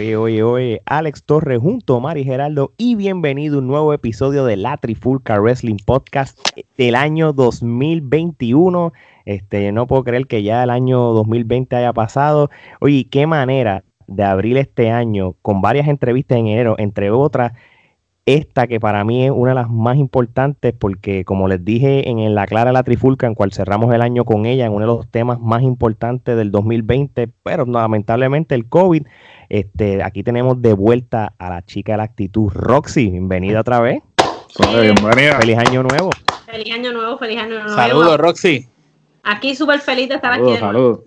Oye, oye, oye, Alex Torres junto a Mari Geraldo y bienvenido a un nuevo episodio de la Trifulca Wrestling Podcast del año 2021. Este, no puedo creer que ya el año 2020 haya pasado. Oye, qué manera de abrir este año con varias entrevistas en enero, entre otras, esta que para mí es una de las más importantes porque como les dije en la Clara la Trifulca, en cual cerramos el año con ella, en uno de los temas más importantes del 2020, pero lamentablemente el COVID, este, aquí tenemos de vuelta a la chica de la actitud, Roxy, bienvenida otra vez. bienvenida. Feliz año nuevo. Feliz año nuevo, feliz año nuevo. Saludos, Roxy. Aquí súper feliz de estar aquí. Saludos.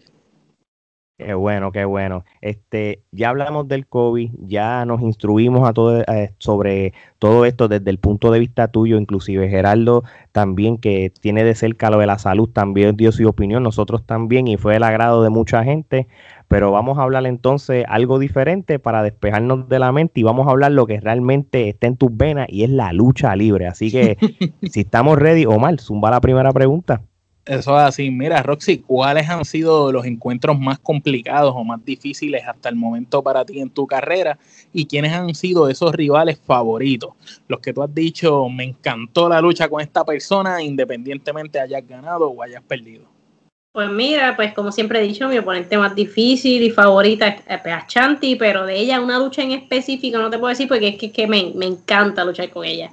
Qué bueno, qué bueno. Este, ya hablamos del COVID, ya nos instruimos a todo, eh, sobre todo esto desde el punto de vista tuyo, inclusive Geraldo también que tiene de cerca lo de la salud, también dio su opinión, nosotros también y fue el agrado de mucha gente, pero vamos a hablar entonces algo diferente para despejarnos de la mente y vamos a hablar lo que realmente está en tus venas y es la lucha libre. Así que si estamos ready, Omar, zumba la primera pregunta. Eso es así. Mira, Roxy, ¿cuáles han sido los encuentros más complicados o más difíciles hasta el momento para ti en tu carrera? ¿Y quiénes han sido esos rivales favoritos? Los que tú has dicho, me encantó la lucha con esta persona, independientemente hayas ganado o hayas perdido. Pues mira, pues como siempre he dicho, mi oponente más difícil y favorita es Chanti, pero de ella una lucha en específico no te puedo decir porque es que, me, me encanta luchar con ella.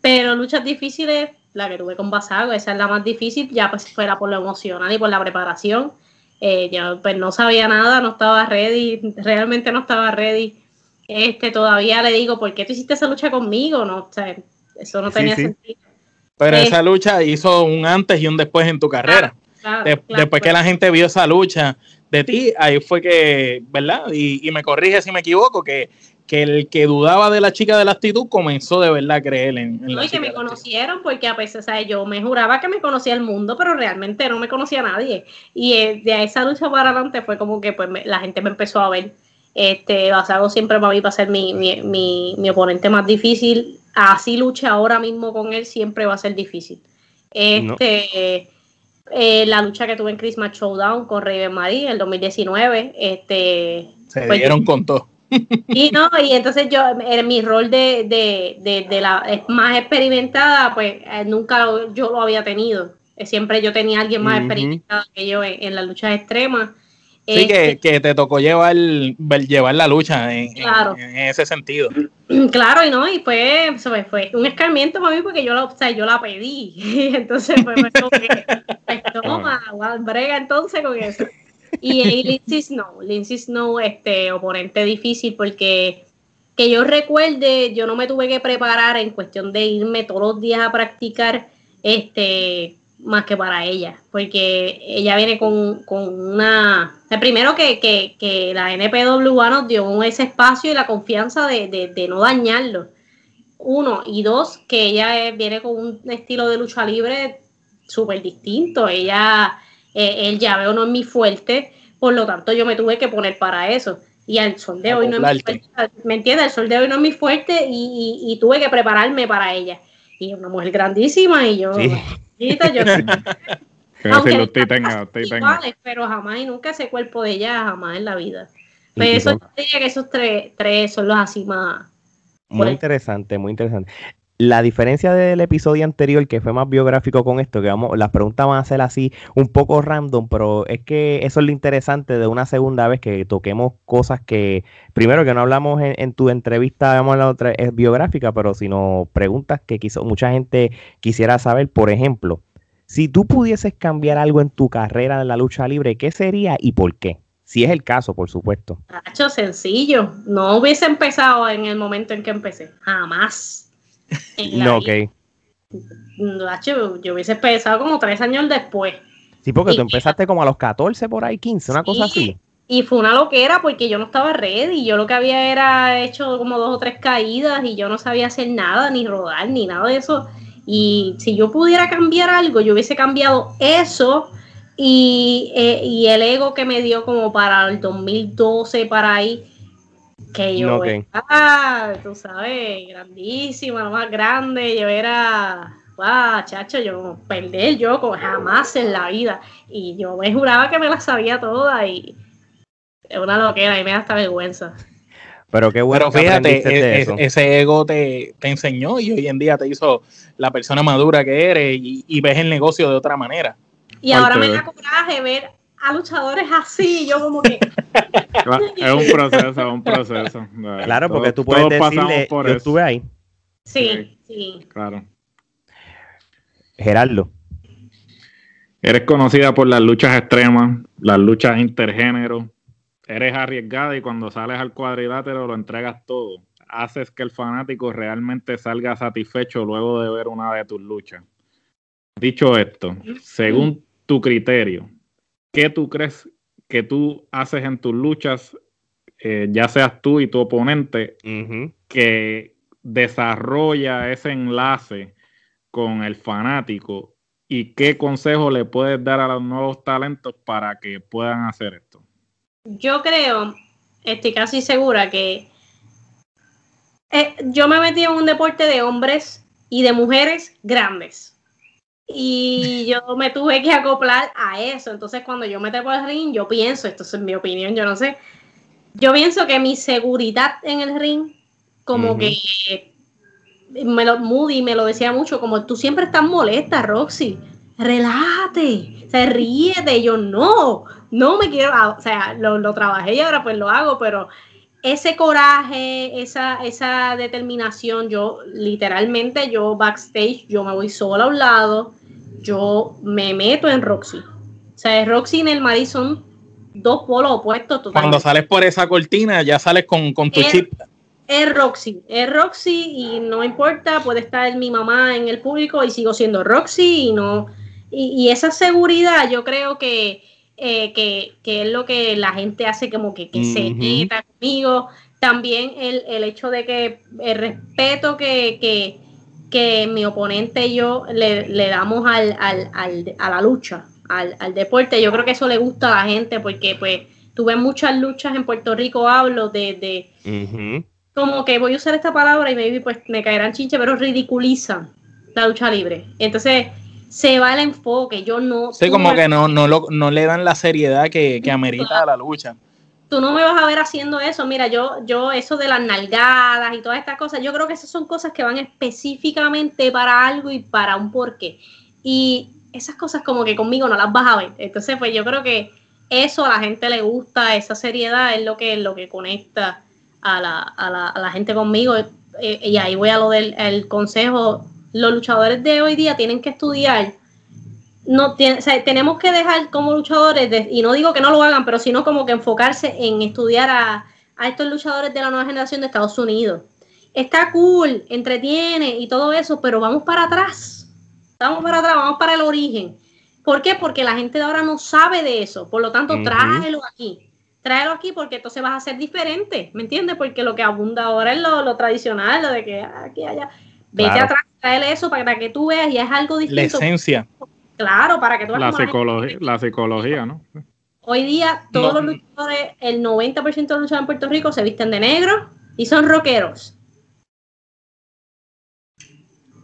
Pero luchas difíciles, la que tuve con Basago, esa es la más difícil, ya pues fuera por lo emocional y por la preparación. Eh, yo pues no sabía nada, no estaba ready, realmente no estaba ready. Este, todavía le digo, ¿por qué tú hiciste esa lucha conmigo? No, o sea, eso no tenía sentido. Pero esa lucha hizo un antes y un después en tu carrera. Después que la gente vio esa lucha de ti, ahí fue que, ¿verdad? Y, y me corrige si me equivoco, que que el que dudaba de la chica de la actitud comenzó de verdad a creer en, en no, y que me conocieron porque a veces, o yo me juraba que me conocía el mundo, pero realmente no me conocía a nadie. Y eh, de esa lucha para adelante fue como que pues la gente me empezó a ver. Este, Basago siempre para mí va a ser mi, mi, mi, oponente más difícil. Así lucha ahora mismo con él, siempre va a ser difícil. Este, eh, la lucha que tuve en Christmas Showdown con Raven Marie el 2019, este, se dieron con todo y no, y entonces yo, en mi rol de, de, de, la más experimentada, pues eh, nunca yo lo había tenido. Eh, siempre yo tenía a alguien más experimentado que yo en, en las luchas extremas. Sí, que, este te tocó llevar, llevar la lucha en, ese sentido. Claro, y no, y fue, fue un escarmiento para mí porque yo la, o sea, yo la pedí. entonces, pues, como que, pues, toma, brega entonces con eso. Y, Lindsay Snow, Lindsay Snow, este oponente difícil porque que yo recuerde, yo no me tuve que preparar en cuestión de irme todos los días a practicar, este, más que para ella, porque ella viene con, una, el primero que, que, que la NPWA nos dio ese espacio y la confianza de, de no dañarlo, uno, y dos, que ella viene con un estilo de lucha libre súper distinto, ella eh, el llaveo no es mi fuerte, por lo tanto yo me tuve que poner para eso. Y al sol de hoy no es mi fuerte, ¿me entiendes? El sol de hoy no es mi fuerte y, tuve que prepararme para ella. Y una mujer grandísima y yo, sí. yo Aunque pero jamás y nunca ese cuerpo de ella, jamás en la vida. Pero eso diría que esos tres, tres son los así más. Muy interesante, muy interesante la diferencia del episodio anterior, que fue más biográfico con esto, que vamos, las preguntas van a ser así un poco random, pero es que eso es lo interesante de una segunda vez que toquemos cosas que, primero que no hablamos en, tu entrevista, vamos la otra, es biográfica, pero sino preguntas que quizá mucha gente quisiera saber, por ejemplo, si tú pudieses cambiar algo en tu carrera en la lucha libre, ¿qué sería y por qué? Si es el caso, por supuesto. Sencillo. No hubiese empezado en el momento en que empecé. Jamás no, ok. Yo, hubiese empezado como tres años después. Sí, porque tú empezaste como a los 14 por ahí, 15, una cosa así. Y fue una loquera porque yo no estaba ready. Yo lo que había era hecho como dos o tres caídas y yo no sabía hacer nada, ni rodar, ni nada de eso. Y si yo pudiera cambiar algo, yo hubiese cambiado eso y, eh, y el ego que me dio como para el 2012, para ahí que yo era, tú sabes, grandísima, lo más grande, yo era, wow, chacho, yo perder yo jamás en la vida. Y yo me juraba que me la sabía toda y es una loquera y me da hasta vergüenza. Pero qué bueno Pero fíjate, e, e, ese ego te, enseñó y hoy en día te hizo la persona madura que eres y, ves el negocio de otra manera. Y ahora me da coraje ver a luchadores así, yo como que... es un proceso, es un proceso. Claro, porque tú puedes decirle, por yo estuve ahí. Sí, sí. Claro. Gerardo. Eres conocida por las luchas extremas, las luchas intergénero. Eres arriesgada y cuando sales al cuadrilátero lo entregas todo. Haces que el fanático realmente salga satisfecho luego de ver una de tus luchas. Dicho esto, según tu criterio, ¿qué tú crees que tú haces en tus luchas, eh, ya seas tú y tu oponente, que desarrolla ese enlace con el fanático y qué consejo le puedes dar a los nuevos talentos para que puedan hacer esto? Yo creo, estoy casi segura que eh, yo me metí en un deporte de hombres y de mujeres grandes. Y yo me tuve que acoplar a eso. Entonces, cuando yo me por el ring, yo pienso, esto es mi opinión, yo no sé. Yo pienso que mi seguridad en el ring, como que me lo, Moody me lo decía mucho, como tú siempre estás molesta, Roxy, relájate, o sea, ríete, yo no, no me quiero, ah, o sea, lo, lo, trabajé y ahora pues lo hago, pero ese coraje, esa, esa determinación, yo literalmente, yo backstage, yo me voy sola a un lado, yo me meto en Roxy. O sea, Roxy en el Madison dos polos opuestos totalmente. Cuando sales por esa cortina, ya sales con, con tu chip es Roxy, es Roxy y no importa, puede estar mi mamá en el público y sigo siendo Roxy y no, y, esa seguridad yo creo que, eh, que, que, es lo que la gente hace como que, se meta conmigo. También el, el, hecho de que el respeto que, que, que mi oponente y yo le, le damos al, al, al, a la lucha, al, al, deporte, yo creo que eso le gusta a la gente porque pues tuve muchas luchas en Puerto Rico, hablo de, de como que voy a usar esta palabra y maybe pues me caerán chinche, pero ridiculizan la lucha libre. Entonces se va el enfoque, yo no... Sí, como que no, no, lo, no le dan la seriedad que, que amerita a la lucha. Tú no me vas a ver haciendo eso, mira, yo, yo eso de las nalgadas y todas estas cosas, yo creo que esas son cosas que van específicamente para algo y para un porqué. Y esas cosas como que conmigo no las vas a ver. Entonces, pues yo creo que eso a la gente le gusta, esa seriedad es lo que, lo que conecta a la, a la, a la gente conmigo. Eh, y ahí voy a lo del el consejo. Los luchadores de hoy día tienen que estudiar. No tenemos que dejar como luchadores, y no digo que no lo hagan, pero sino como que enfocarse en estudiar a, a estos luchadores de la nueva generación de Estados Unidos. Está cool, entretiene y todo eso, pero vamos para atrás. Vamos para atrás, vamos para el origen. ¿Por qué? Porque la gente de ahora no sabe de eso. Por lo tanto, tráelo aquí tráelo aquí porque entonces vas a ser diferente, ¿me entiendes? Porque lo que abunda ahora es lo, tradicional, lo de que aquí, allá. Vete atrás, tráele eso para que tú veas y es algo distinto. La esencia. Claro, para que tú. La, psicología, la psicología, ¿no? Hoy día todos los luchadores, el 90% de los luchadores en Puerto Rico se visten de negro y son rockeros.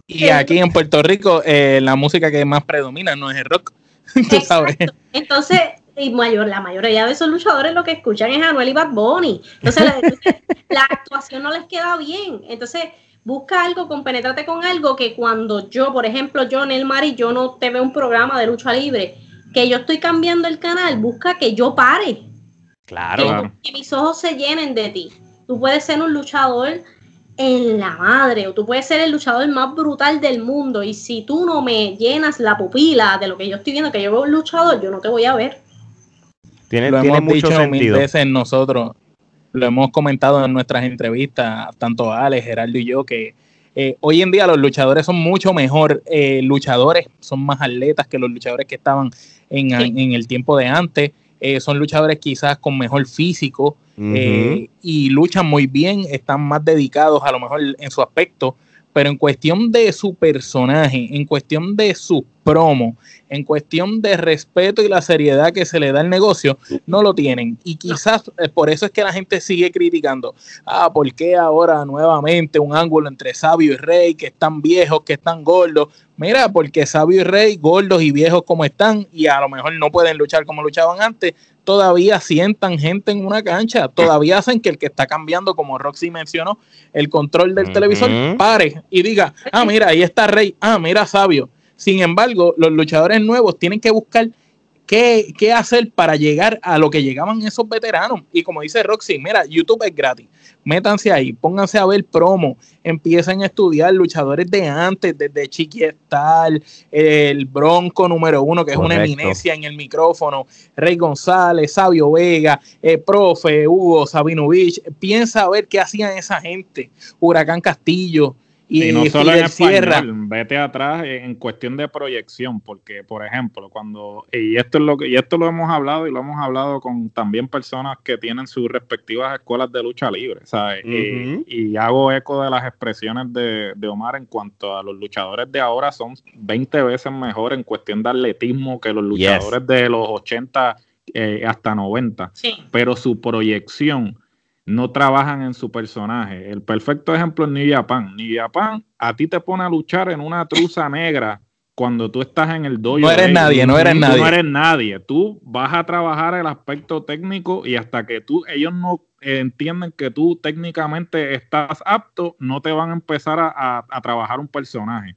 Y aquí en Puerto Rico eh, la música que más predomina no es el rock. ¿tú sabes? Entonces, y mayor, la mayoría de esos luchadores lo que escuchan es Anuel y Bad Bunny. Entonces, la, actuación no les queda bien. Entonces, busca algo, compenétrate con algo que cuando yo, por ejemplo, yo en el Mari, yo no te veo un programa de lucha libre, que yo estoy cambiando el canal, busca que yo pare. Claro. Que, mis ojos se llenen de ti. Tú puedes ser un luchador en la madre, o tú puedes ser el luchador más brutal del mundo, y si tú no me llenas la pupila de lo que yo estoy viendo, que yo veo un luchador, yo no te voy a ver. Tiene, lo hemos dicho mil veces nosotros, lo hemos comentado en nuestras entrevistas, tanto Alex, Gerardo y yo, que eh, hoy en día los luchadores son mucho mejor eh, luchadores, son más atletas que los luchadores que estaban en, el tiempo de antes. Eh, son luchadores quizás con mejor físico y luchan muy bien, están más dedicados a lo mejor en su aspecto, pero en cuestión de su personaje, en cuestión de sus promo, en cuestión de respeto y la seriedad que se le da al negocio, no lo tienen. Y quizás eh, por eso es que la gente sigue criticando. Ah, ¿por qué ahora nuevamente un ángulo entre Sabio y Rey, que están viejos, que están gordos? Mira, porque Sabio y Rey, gordos y viejos como están, y a lo mejor no pueden luchar como luchaban antes, todavía sientan gente en una cancha, todavía hacen que el que está cambiando, como Roxy mencionó, el control del televisor, pare y diga, ah, mira, ahí está Rey, ah, mira Sabio. Sin embargo, los luchadores nuevos tienen que buscar qué, qué hacer para llegar a lo que llegaban esos veteranos. Y como dice Roxy, mira, YouTube es gratis. Métanse ahí, pónganse a ver promo, empiecen a estudiar. Luchadores de antes, desde Chiquiestal, el Bronco número uno, que es una eminencia en el micrófono, Rey González, Sabio Vega, eh, profe, Hugo, Sabinovich, piensa a ver qué hacían esa gente, Huracán Castillo, y, no solo en español, vete atrás en cuestión de proyección, porque por ejemplo, cuando y esto es lo que y esto lo hemos hablado y lo hemos hablado con también personas que tienen sus respectivas escuelas de lucha libre, ¿sabes? y, hago eco de las expresiones de, Omar en cuanto a los luchadores de ahora son 20 veces mejor en cuestión de atletismo que los luchadores de los 80 eh, hasta 90, pero su proyección no trabajan en su personaje. El perfecto ejemplo es New Japan. New Japan a ti te pone a luchar en una truza negra cuando tú estás en el dojo. No eres nadie, no eres nadie. No eres nadie. Tú vas a trabajar el aspecto técnico y hasta que tú, ellos no entienden que tú técnicamente estás apto, no te van a empezar a trabajar un personaje.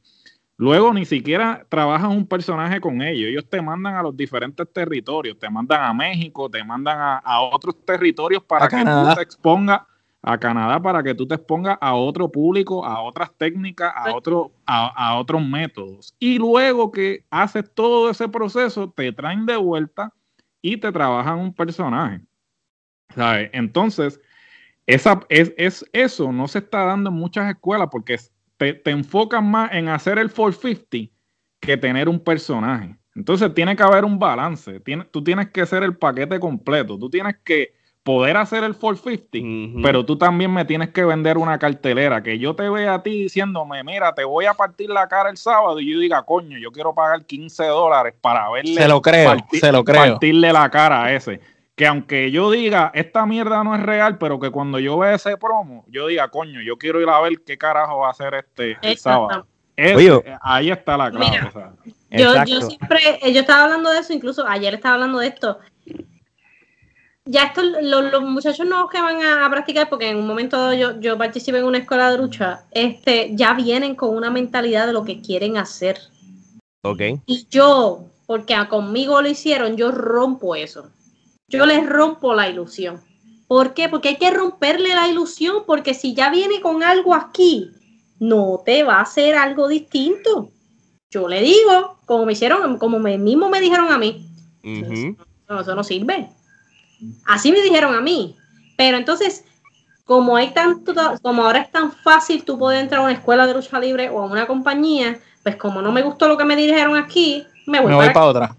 Luego ni siquiera trabajan un personaje con ellos. Ellos te mandan a los diferentes territorios. Te mandan a México, te mandan a, otros territorios para que tú te expongas a Canadá para que tú te expongas a otro público, a otras técnicas, a, otro, a, otros métodos. Y luego que haces todo ese proceso, te traen de vuelta y te trabajan un personaje. ¿Sabes? Entonces, esa, es, es, eso no se está dando en muchas escuelas porque es, te, te enfocas más en hacer el 450 que tener un personaje. Entonces tiene que haber un balance. tú tienes que ser el paquete completo. Tú tienes que poder hacer el 450, pero tú también me tienes que vender una cartelera. Que yo te vea a ti diciéndome, mira, te voy a partir la cara el sábado y yo diga, coño, yo quiero pagar 15 dólares para verle. Se lo creo, se lo creo. Partirle la cara a ese que aunque yo diga, esta mierda no es real, pero que cuando yo vea ese promo, yo diga, coño, yo quiero ir a ver qué carajo va a hacer este el sábado. ahí está la clave. yo, yo, siempre, eh, yo estaba hablando de eso, incluso ayer estaba hablando de esto. Ya esto, los, muchachos nuevos que van a, practicar, porque en un momento yo, yo participé en una escuela de lucha, este, ya vienen con una mentalidad de lo que quieren hacer. Ok. Y yo, porque conmigo lo hicieron, yo rompo eso yo les rompo la ilusión. ¿Por qué? Porque hay que romperle la ilusión, porque si ya viene con algo aquí, no te va a hacer algo distinto. Yo le digo, como me hicieron, como me, mismo me dijeron a mí, eso, no sirve. Así me dijeron a mí. Pero entonces, como hay tanto, como ahora es tan fácil tú poder entrar a una escuela de lucha libre o a una compañía, pues como no me gustó lo que me dijeron aquí, me voy, para otra.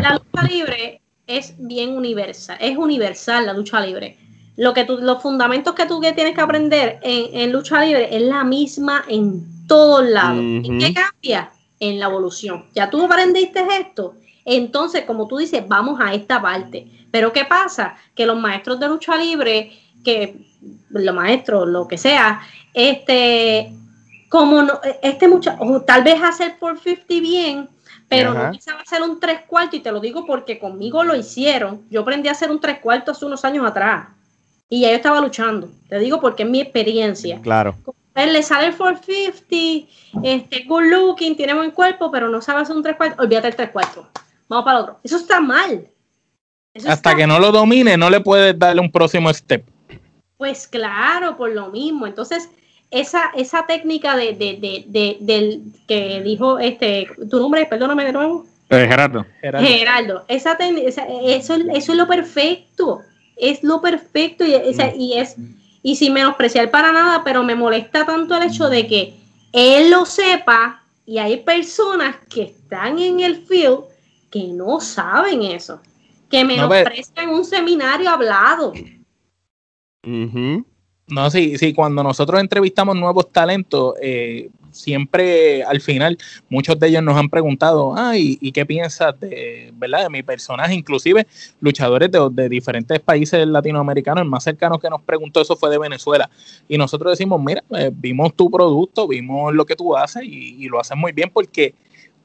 La lucha libre es bien universal, es universal la lucha libre. Lo que tú, los fundamentos que tú tienes que aprender en, lucha libre es la misma en todos lados. ¿Y qué cambia? En la evolución. Ya tú aprendiste esto, entonces, como tú dices, vamos a esta parte. Pero ¿qué pasa? Que los maestros de lucha libre, que los maestros, lo que sea, este, como no, este mucho, tal vez hacer por 50 bien, pero no pensaba hacer un tres cuartos y te lo digo porque conmigo lo hicieron. Yo aprendí a hacer un tres cuartos hace unos años atrás y ya yo estaba luchando. Te digo porque es mi experiencia. Claro. Él le sale el 450, este, good looking, tiene buen cuerpo, pero no sabe hacer un tres cuartos. Olvídate el tres cuartos. Vamos para el otro. Eso está mal. Hasta que no lo domine, no le puedes darle un próximo step. Pues claro, por lo mismo. Entonces, esa, esa técnica de, de, de, del que dijo este, tu nombre, perdóname de nuevo. Eh, Gerardo. Gerardo. Esa, eso, eso es lo perfecto. Es lo perfecto y, y es y sin menospreciar para nada, pero me molesta tanto el hecho de que él lo sepa y hay personas que están en el field que no saben eso, que menosprecian un seminario hablado. No, sí, sí, cuando nosotros entrevistamos nuevos talentos, eh, siempre al final muchos de ellos nos han preguntado, ay, ¿y qué piensas de, ¿verdad? de mi personaje? Inclusive luchadores de, diferentes países latinoamericanos, el más cercano que nos preguntó eso fue de Venezuela. Y nosotros decimos, mira, eh, vimos tu producto, vimos lo que tú haces y, y lo haces muy bien porque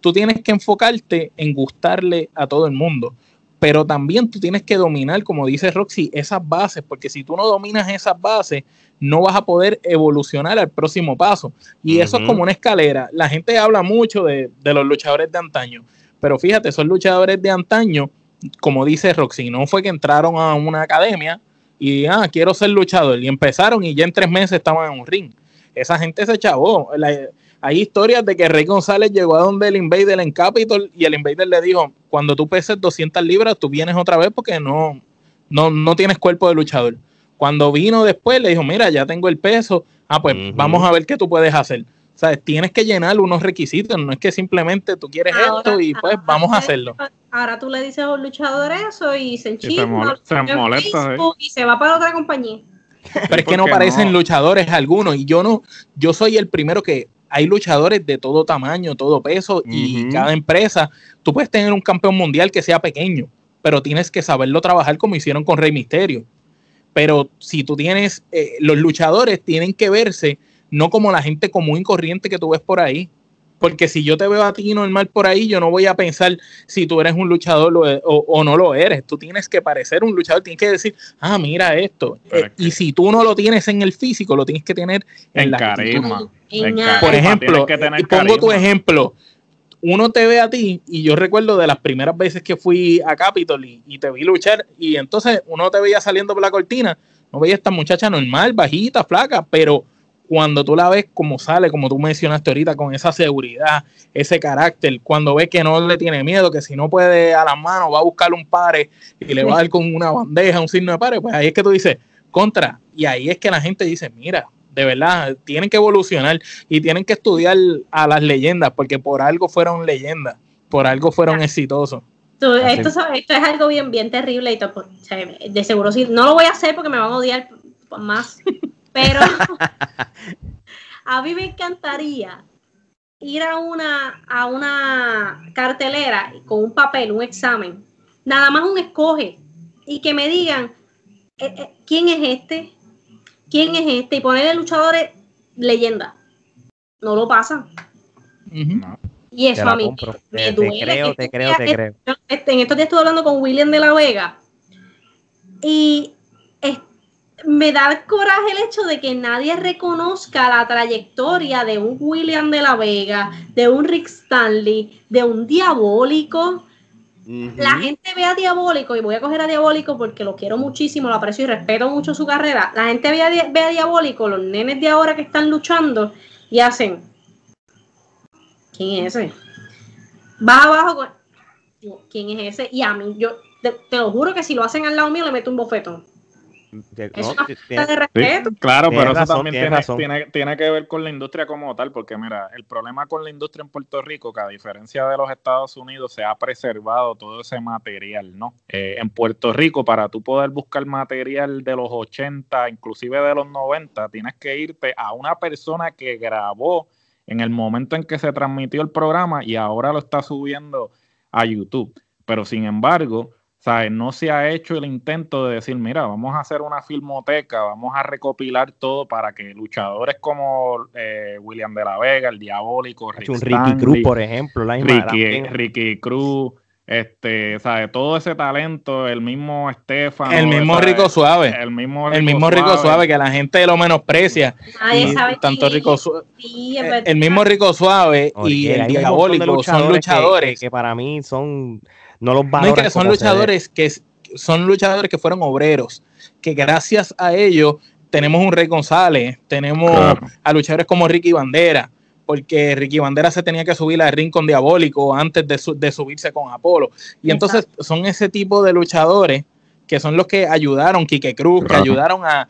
tú tienes que enfocarte en gustarle a todo el mundo pero también tú tienes que dominar, como dice Roxy, esas bases, porque si tú no dominas esas bases, no vas a poder evolucionar al próximo paso. Y eso es como una escalera. La gente habla mucho de, los luchadores de antaño, pero fíjate, esos luchadores de antaño, como dice Roxy, no fue que entraron a una academia y, ah, quiero ser luchador, y empezaron y ya en tres meses estaban en un ring. Esa gente se chavó. Hay historias de que Rey González llegó a donde el Invader en Capitol y el Invader le dijo, cuando tú peses 200 libras, tú vienes otra vez porque no, no, no tienes cuerpo de luchador. Cuando vino después, le dijo, mira, ya tengo el peso, ah, pues vamos a ver qué tú puedes hacer. O sea, tienes que llenar unos requisitos, no es que simplemente tú quieres esto y pues vamos a hacerlo. Ahora tú le dices a un luchador eso y se enchina, se, molesta, y se va para otra compañía. Pero es que no parecen luchadores algunos y yo no, yo soy el primero que hay luchadores de todo tamaño, todo peso y cada empresa, tú puedes tener un campeón mundial que sea pequeño, pero tienes que saberlo trabajar como hicieron con Rey Misterio. Pero si tú tienes, eh, los luchadores tienen que verse no como la gente común y corriente que tú ves por ahí. Porque si yo te veo a ti normal por ahí, yo no voy a pensar si tú eres un luchador o, no lo eres. Tú tienes que parecer un luchador, tienes que decir, ah, mira esto. Eh, y si tú no lo tienes en el físico, lo tienes que tener en, la carisma. Por ejemplo, y pongo tu ejemplo. Uno te ve a ti, y yo recuerdo de las primeras veces que fui a Capitol y, te vi luchar, y entonces uno te veía saliendo por la cortina, no veía esta muchacha normal, bajita, flaca, pero cuando tú la ves como sale, como tú mencionaste ahorita, con esa seguridad, ese carácter, cuando ves que no le tiene miedo, que si no puede a las manos va a buscar un pare y le va a dar con una bandeja, un signo de pare, pues ahí es que tú dices, contra, y ahí es que la gente dice, mira, de verdad, tienen que evolucionar y tienen que estudiar a las leyendas, porque por algo fueron leyendas, por algo fueron exitosos. Esto, esto, es algo bien, bien terrible y todo, de seguro sí, no lo voy a hacer porque me van a odiar más, pero a mí me encantaría ir a una, a una cartelera con un papel, un examen, nada más un escoge y que me digan eh, eh, quién es este, quién es este y ponerle luchadores leyenda. No lo pasa. Y eso a mí me duele. Te creo, te creo, te creo. Este, en estos días estuve hablando con William de la Vega y me da coraje el hecho de que nadie reconozca la trayectoria de un William de la Vega, de un Rick Stanley, de un diabólico la gente ve a Diabólico, y voy a coger a Diabólico porque lo quiero muchísimo, lo aprecio y respeto mucho su carrera. La gente ve a, ve a Diabólico, los nenes de ahora que están luchando, y hacen. ¿Quién es ese? Va abajo con. ¿Quién es ese? Y a mí, yo te, te, lo juro que si lo hacen al lado mío, le meto un bofetón claro, pero eso también tiene, que ver con la industria como tal, porque mira, el problema con la industria en Puerto Rico, que a diferencia de los Estados Unidos, se ha preservado todo ese material, ¿no? Eh, en Puerto Rico, para tú poder buscar material de los 80, inclusive de los 90, tienes que irte a una persona que grabó en el momento en que se transmitió el programa y ahora lo está subiendo a YouTube. Pero sin embargo, ¿sabes? No se ha hecho el intento de decir, mira, vamos a hacer una filmoteca, vamos a recopilar todo para que luchadores como eh, William de la Vega, el Diabólico, Rick Ricky Cruz, por ejemplo, la Ricky, Ricky Cruz, este, ¿sabes? Todo ese talento, el mismo Estefan. El mismo Rico Suave. El mismo Rico, el mismo Rico suave. que la gente lo menosprecia. Nadie sabe tanto Rico Suave. el, mismo Rico Suave y el Diabólico son luchadores. que para mí son no los no, que son luchadores que son luchadores que fueron obreros, que gracias a ellos tenemos un Rey González, tenemos a luchadores como Ricky Bandera, porque Ricky Bandera se tenía que subir al ring con Diabólico antes de, subirse con Apolo. Y entonces son ese tipo de luchadores que son los que ayudaron, Quique Cruz, que ayudaron a,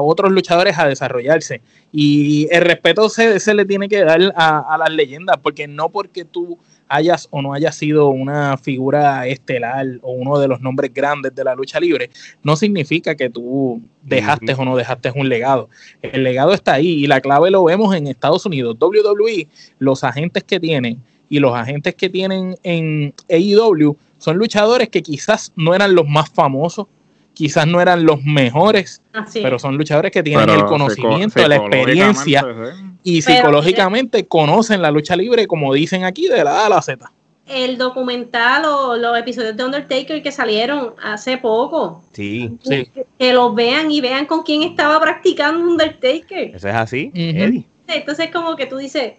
otros luchadores a desarrollarse. Y el respeto se, se le tiene que dar a, a las leyendas, porque no porque tú hayas o no hayas sido una figura estelar o uno de los nombres grandes de la lucha libre, no significa que tú dejaste o no dejaste un legado. El legado está ahí y la clave lo vemos en Estados Unidos. WWE, los agentes que tienen y los agentes que tienen en AEW son luchadores que quizás no eran los más famosos, quizás no eran los mejores, pero son luchadores que tienen el conocimiento, la experiencia y psicológicamente conocen la lucha libre, como dicen aquí, de la A a la Z. El documental o los episodios de Undertaker que salieron hace poco. Sí, sí. Que los vean y vean con quién estaba practicando Undertaker. Eso es así, Eddie. Entonces, como que tú dices,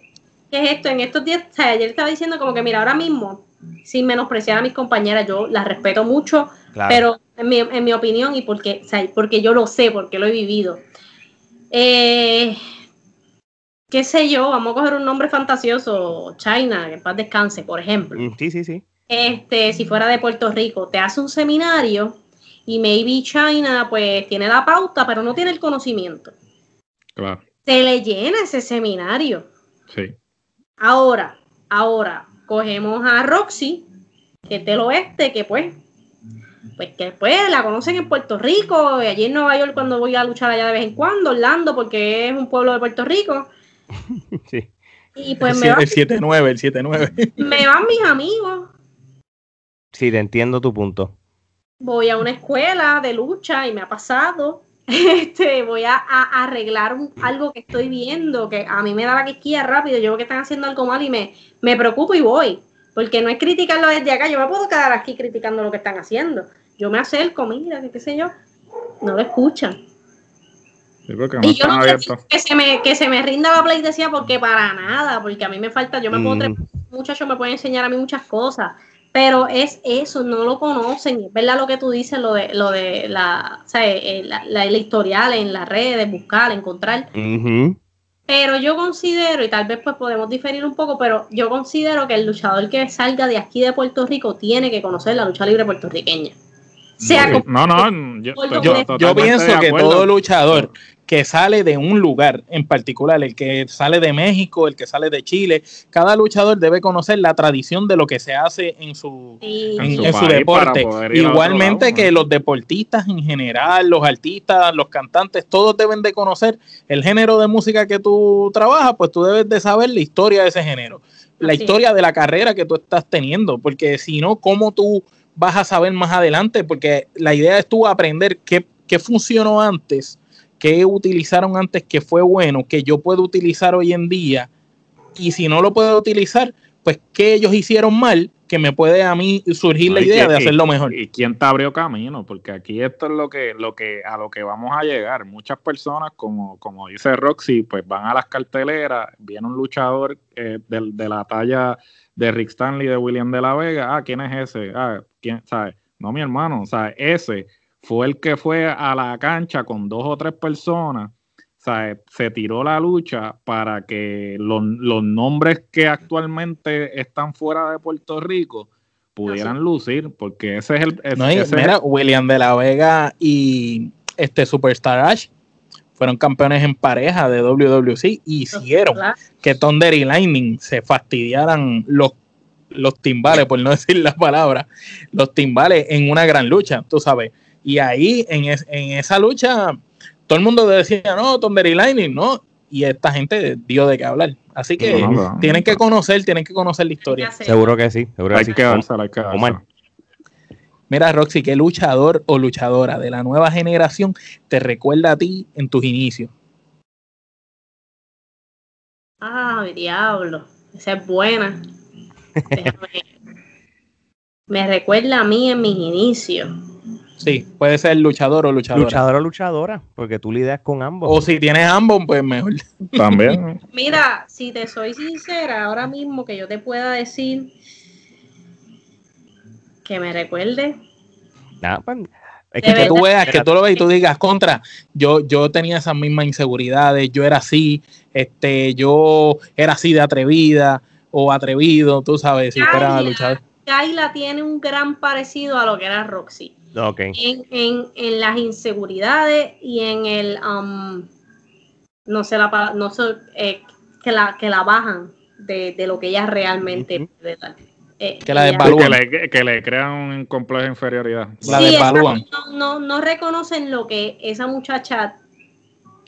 ¿qué es esto? En estos días, o sea, ayer estaba diciendo como que, mira, ahora mismo, sin menospreciar a mis compañeras, yo las respeto mucho, pero en mi, en mi, opinión y porque, porque yo lo sé, porque lo he vivido. Eh, qué sé yo, vamos a coger un nombre fantasioso, China, que paz descanse, por ejemplo. Mm, sí, sí, sí. Este, si fuera de Puerto Rico, te hace un seminario y maybe China pues tiene la pauta, pero no tiene el conocimiento. Claro. Se le llena ese seminario. Sí. Ahora, ahora, cogemos a Roxy, que es del oeste, que pues pues que después la conocen en Puerto Rico, y allí en Nueva York cuando voy a luchar allá de vez en cuando, Orlando, porque es un pueblo de Puerto Rico. Sí. Y pues el, me van, el 7-9, el 7-9. Me van mis amigos. Sí, te entiendo tu punto. Voy a una escuela de lucha y me ha pasado. Este, voy a, a arreglar un, algo que estoy viendo, que a mí me da la quisquilla rápido, yo veo que están haciendo algo mal y me, me preocupo y voy. Porque no es criticarlo desde acá, yo me puedo quedar aquí criticando lo que están haciendo yo me acerco, mira, qué sé yo, no lo escuchan. y yo no que se, me, que se me rinda la play decía porque para nada, porque a mí me falta, yo me puedo, mm. muchachos me pueden enseñar a mí muchas cosas, pero es eso, no lo conocen, es verdad lo que tú dices, lo de, lo de la, o sea, eh, la, la, historial en las redes, buscar, encontrar. Pero yo considero, y tal vez pues podemos diferir un poco, pero yo considero que el luchador que salga de aquí de Puerto Rico tiene que conocer la lucha libre puertorriqueña. No, no, yo, yo, pienso que todo luchador que sale de un lugar en particular, el que sale de México, el que sale de Chile, cada luchador debe conocer la tradición de lo que se hace en su, en, su, deporte. Igualmente que los deportistas en general, los artistas, los cantantes, todos deben de conocer el género de música que tú trabajas, pues tú debes de saber la historia de ese género, la historia de la carrera que tú estás teniendo, porque si no, ¿cómo tú vas a saber más adelante, porque la idea es tú aprender qué, qué funcionó antes, qué utilizaron antes que fue bueno, que yo puedo utilizar hoy en día, y si no lo puedo utilizar, pues qué ellos hicieron mal, que me puede a mí surgir la idea de hacerlo mejor. ¿Y quién te abrió camino? Porque aquí esto es lo que, lo que, a lo que vamos a llegar. Muchas personas, como, como dice Roxy, pues van a las carteleras, viene un luchador eh, de, de la talla de Rick Stanley, de William de la Vega, ah, ¿quién es ese? Ah, ¿quién, sabe? No, mi hermano, o sea, ese fue el que fue a la cancha con dos o tres personas, sea, Se tiró la lucha para que los, nombres que actualmente están fuera de Puerto Rico pudieran lucir, porque ese es el... no, mira, William de la Vega y este Superstar Ash fueron campeones en pareja de WWC y hicieron que Thunder y Lightning se fastidiaran los, los timbales, por no decir la palabra, los timbales en una gran lucha, tú sabes. Y ahí, en, en esa lucha, todo el mundo decía, no, Thunder y Lightning, no. Y esta gente dio de qué hablar. Así que tienen que conocer, tienen que conocer la historia. Seguro que sí. Seguro hay que, que hay que Mira, Roxy, ¿qué luchador o luchadora de la nueva generación te recuerda a ti en tus inicios? Ah, diablo. Esa es buena. Me recuerda a mí en mis inicios. Sí, puede ser luchador o luchadora. Luchador o luchadora, porque tú lidias con ambos. O si tienes ambos, pues mejor. También. Mira, si te soy sincera, ahora mismo que yo te pueda decir que me recuerde. Pues, es que, tú veas, que tú lo ves y tú digas, contra, yo, yo tenía esas mismas inseguridades, yo era así, este, yo era así de atrevida o atrevido, tú sabes, si fuera a luchar. Kayla tiene un gran parecido a lo que era Roxy. En, en, las inseguridades y en el, um, no sé, la, no sé, eh, que, la, que la bajan de, de lo que ella realmente dar. Eh, Que la desvalúan. que, le, que le crean un complejo de inferioridad. La Sí, desvalúan. exacto, no, no, no reconocen lo que esa muchacha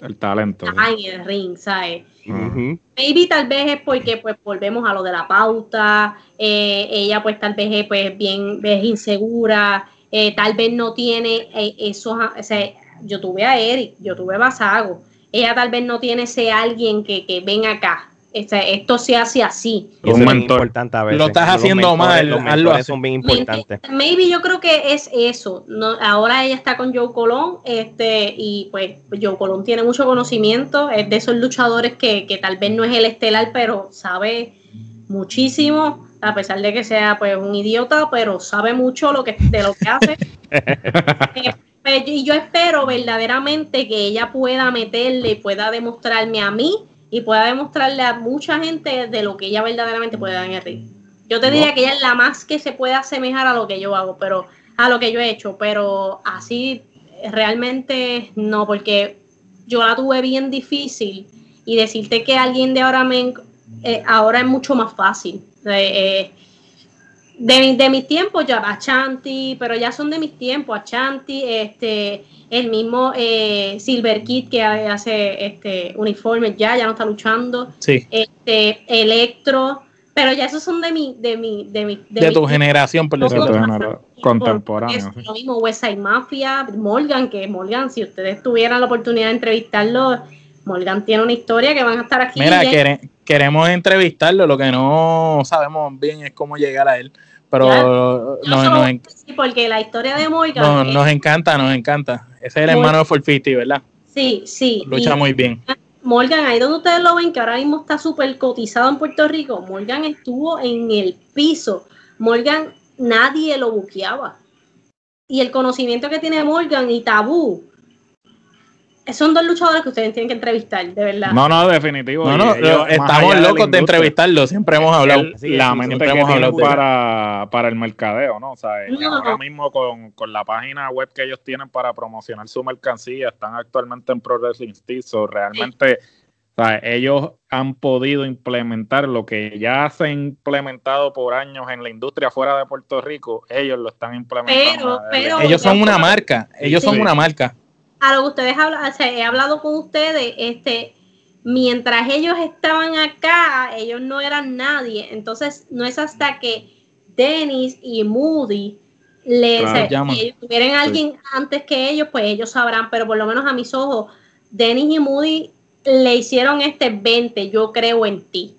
El talento. da en el ring, ¿sabes? Ujú. Maybe tal vez es porque pues volvemos a lo de la pauta, eh, ella pues tal vez es pues bien es insegura, eh, tal vez no tiene eh, esos, o sea, yo tuve a Eric, yo tuve a Basago, ella tal vez no tiene ese alguien que, que ven acá, este, esto se hace así. Un es bien mentor. importante a veces. Lo estás Los haciendo mentores- mal, Los mentores son bien importantes. Maybe yo creo que es eso. No, ahora ella está con Joe Colón, este, y pues Joe Colón tiene mucho conocimiento, es de esos luchadores que, que tal vez no es el estelar, pero sabe muchísimo, a pesar de que sea pues un idiota, pero sabe mucho lo que, de lo que hace. Eh, pues, y yo espero verdaderamente que ella pueda meterle y pueda demostrarme a mí y pueda demostrarle a mucha gente de lo que ella verdaderamente puede dar en el ring. Yo te diría que ella es la más que se puede asemejar a lo que yo hago, pero a lo que yo he hecho, pero así realmente no, porque yo la tuve bien difícil y decirte que alguien de ahora me eh, ahora es mucho más fácil. Eh, eh, de, mi- de mis tiempos ya Achanti, pero ya son de mis tiempos, Achanti, este, el mismo eh, Silver Kid que hace este uniformes ya, ya no está luchando, Sí, este, Electro, pero ya esos son de mi, de mi, de mi, de mi- tu generación, por decirlo contemporáneo. lo mismo West Side Mafia, Morgan, que Morgan, si ustedes tuvieran la oportunidad de entrevistarlo, Morgan tiene una historia que van a estar aquí. Mira, quere- queremos entrevistarlo, lo que no sabemos bien es cómo llegar a él, pero Ya, nos, decir porque la historia de Morgan, nos- es- nos encanta, nos encanta. Ese es el hermano de 450, ¿verdad? sí, sí. Lucha y muy bien. Morgan, ahí donde ustedes lo ven, que ahora mismo está súper cotizado en Puerto Rico, Morgan estuvo en el piso. Morgan, nadie lo buqueaba. Y el conocimiento que tiene Morgan y Tabú, son dos luchadores que ustedes tienen que entrevistar, de verdad. No, no, definitivo. No, no, ellos, más estamos de locos de industria, entrevistarlo, siempre hemos hablado. el- Sí, la mente siempre que hemos hablado de para, para el mercadeo, ¿no? O sea, No, no, ahora no. mismo con, con la página web que ellos tienen para promocionar su mercancía, están actualmente en Pro Wrestling so, realmente o sea, ellos han podido implementar lo que ya se ha implementado por años en la industria fuera de Puerto Rico, ellos lo están implementando. Pero- pero- Ellos son una marca, ellos son una marca. A lo que ustedes hablan, o sea, he hablado con ustedes, este, mientras ellos estaban acá, ellos no eran nadie. Entonces, no es hasta que Dennis y Moody le Claro, o sea, llaman. ellos tuvieran a alguien antes que ellos, pues ellos sabrán, pero por lo menos a mis ojos, Dennis y Moody le hicieron este 20, yo creo en ti.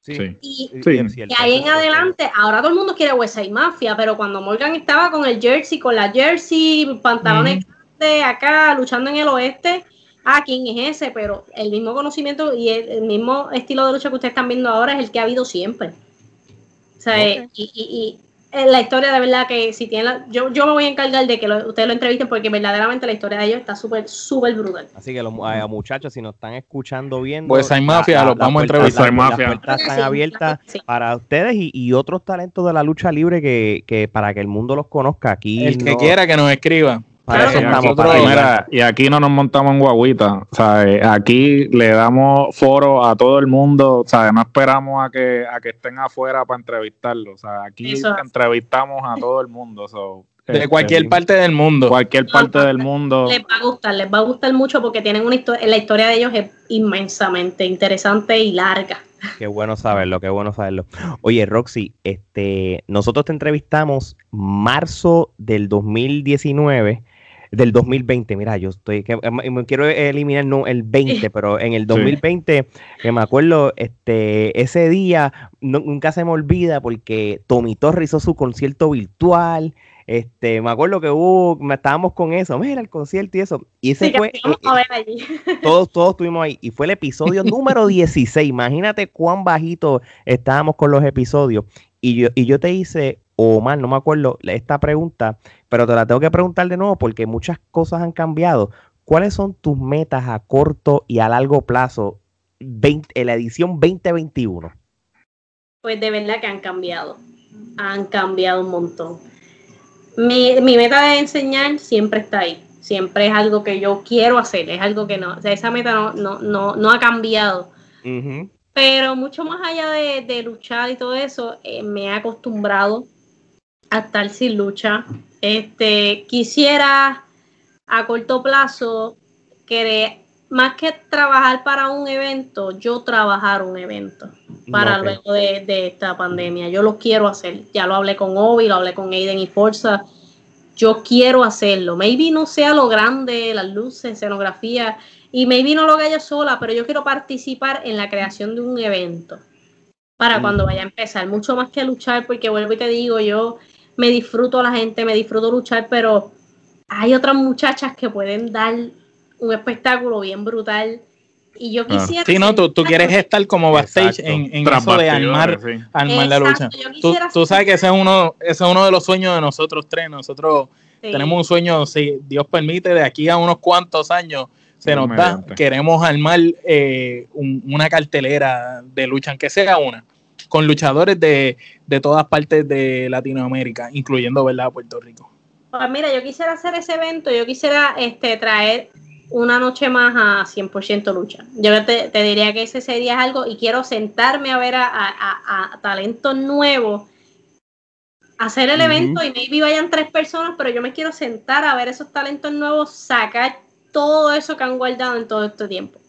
Sí. Y, Sí, ahí en adelante, ahora todo el mundo quiere West Side Mafia, pero cuando Morgan estaba con el jersey, con la jersey, pantalones de acá, luchando en el oeste, ah, ¿quién es ese? Pero el mismo conocimiento y el, el mismo estilo de lucha que ustedes están viendo ahora es el que ha habido siempre. O sea, y, y, y eh, la historia de verdad que si tienen la- yo, yo me voy a encargar de que lo- ustedes lo entrevisten porque verdaderamente la historia de ellos está súper, súper brutal. Así que los eh, muchachos, si nos están escuchando viendo, Pues hay mafia, los vamos a entrevistar. Hay las mafia. puertas están Sí, abiertas sí. para ustedes y, y otros talentos de la lucha libre que, que para que el mundo los conozca aquí. El que quiera que nos escriba. Para Claro eso estamos, nosotros- para Y, ayudar. mira, y aquí no nos montamos en guaguita, ¿sabes? Aquí le damos foro a todo el mundo, ¿sabes? No esperamos a que, a que estén afuera para entrevistarlos, o sea, aquí Eso entrevistamos a todo el mundo, so, De este, cualquier parte del mundo. cualquier parte del mundo. Les va a gustar, les va a gustar mucho porque tienen una historia, la historia de ellos es inmensamente interesante y larga. Qué bueno saberlo, qué bueno saberlo. Oye, Roxy, este, nosotros te entrevistamos marzo del 2019, del 2020. Mira, yo estoy, que, eh, me quiero eliminar no, el 20, pero en el 2020, que me acuerdo, este, ese día no- nunca se me olvida porque Tommy Torres hizo su concierto virtual. Este, me acuerdo que hubo, me- estábamos con eso, mira el concierto y eso. Y ese Sí, fue, eh, a ver allí. todos, todos estuvimos ahí. Y fue el episodio número 16. Imagínate cuán bajito estábamos con los episodios. Y yo, y yo te hice, o mal, no me acuerdo, esta pregunta, pero te la tengo que preguntar de nuevo porque muchas cosas han cambiado. ¿Cuáles son tus metas a corto y a largo plazo 20 en la edición 2021? Pues de verdad que han cambiado. Han cambiado un montón. Mi, mi meta de enseñar siempre está ahí. Siempre es algo que yo quiero hacer. Es algo que no. O sea, esa meta no, no, no, no ha cambiado. Pero mucho más allá de, luchar y todo eso, eh, me he acostumbrado a estar sin lucha. Este, quisiera a corto plazo que más que trabajar para un evento, yo trabajar un evento para luego de, esta pandemia. Yo lo quiero hacer. Ya lo hablé con Obi, lo hablé con Aiden y Forza. Yo quiero hacerlo. Maybe no sea lo grande, las luces, escenografía, y maybe no lo haga yo sola, pero yo quiero participar en la creación de un evento para mm. cuando vaya a empezar. Mucho más que luchar, porque vuelvo y te digo, yo me disfruto a la gente, me disfruto luchar, pero hay otras muchachas que pueden dar un espectáculo bien brutal. Y yo quisiera. Sí, no, tú, quieres estar como backstage en, en eso de armar, la lucha. Tú, sabes que ese es, uno, ese es uno de los sueños de nosotros tres. Nosotros tenemos un sueño, si Dios permite, de aquí a unos cuantos años se nos da. Queremos armar eh, una cartelera de lucha, aunque sea una, con luchadores de, de todas partes de Latinoamérica, incluyendo ¿verdad? Puerto Rico. Pues mira, yo quisiera hacer ese evento, yo quisiera este, traer una noche más a 100% lucha. Yo te, diría que ese sería algo y quiero sentarme a ver a, talentos nuevos, hacer el evento y maybe vayan tres personas, pero yo me quiero sentar a ver esos talentos nuevos, sacar todo eso que han guardado en todo este tiempo.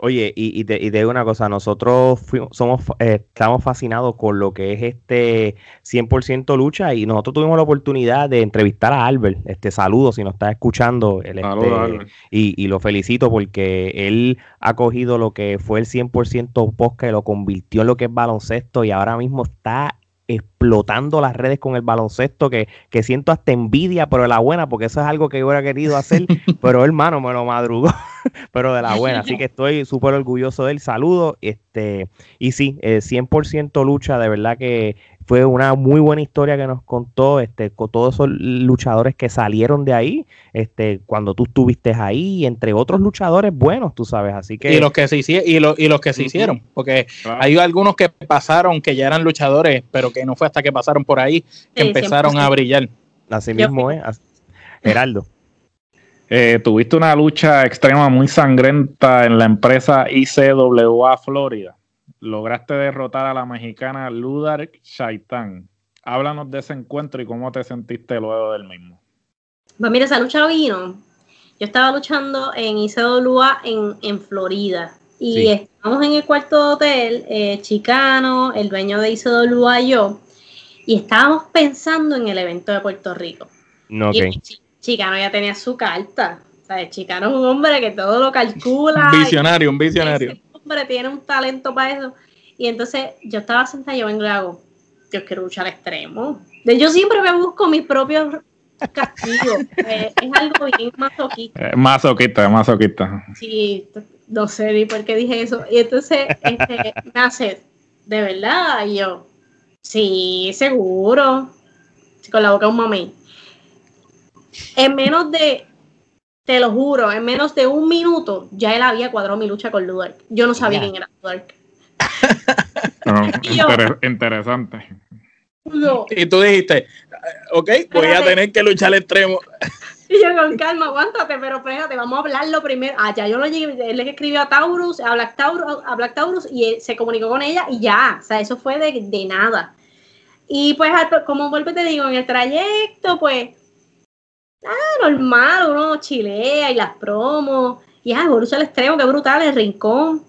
Oye, y, te, digo una cosa, nosotros somos, eh, estamos fascinados con lo que es este 100% lucha y nosotros tuvimos la oportunidad de entrevistar a Albert. Este saludo si nos está escuchando. El, este, y, y, lo felicito porque él ha cogido lo que fue el 100% podcast y lo convirtió en lo que es baloncesto y ahora mismo está explotando las redes con el baloncesto, que, que siento hasta envidia, pero de la buena, porque eso es algo que yo hubiera querido hacer, pero hermano me lo madrugó, pero de la buena. Así que estoy súper orgulloso del saludo. Este, y sí, 100% eh, lucha, de verdad que fue una muy buena historia que nos contó, este, con todos esos luchadores que salieron de ahí, este, cuando tú estuviste ahí, entre otros luchadores buenos, tú sabes, así que... Y los que se hicieron, y, los que se hicieron, porque hay algunos que pasaron, que ya eran luchadores, pero que no fue hasta que pasaron por ahí que empezaron a brillar. Así mismo es, Geraldo. Eh, tuviste una lucha extrema muy sangrienta en la empresa ICWA Florida lograste derrotar a la mexicana Ludar Shaitan. Háblanos de ese encuentro y cómo te sentiste luego del mismo. Pues mira, esa lucha vino. Yo estaba luchando en ICWA en, en Florida. Y estábamos en el cuarto de hotel, eh, Chicano, el dueño de ICWA y yo. Y estábamos pensando en el evento de Puerto Rico. No, Chicano ya tenía su carta. O sea, Chicano es un hombre que todo lo calcula. visionario, un visionario tiene un talento para eso. Y entonces yo estaba sentada y yo vengo y hago, yo quiero luchar al extremo. Yo siempre me busco mis propios castigos. Eh, es algo bien masoquista. Eh, masoquista, masoquista. Sí, no sé ni por qué dije eso. Y entonces este, me hace, de verdad, y yo, sí, seguro. Con la boca un mamey. En menos de te lo juro, en menos de un minuto ya él había cuadrado mi lucha con Ludark. Yo no sabía quién era Ludark. interesante. Y tú dijiste, ok, voy a tener que luchar al extremo. Y yo con calma, aguántate, pero espérate, vamos a hablarlo primero. Ah, ya yo lo llegué, él le escribió a Taurus, a Black Taurus, a Black Taurus y se comunicó con ella y ya, o sea, eso fue de, de nada. Y pues, como vuelvo te digo, en el trayecto, pues, ah, normal, uno chilea y las promos, y ah, Evolución al extremo, qué brutal, el rincón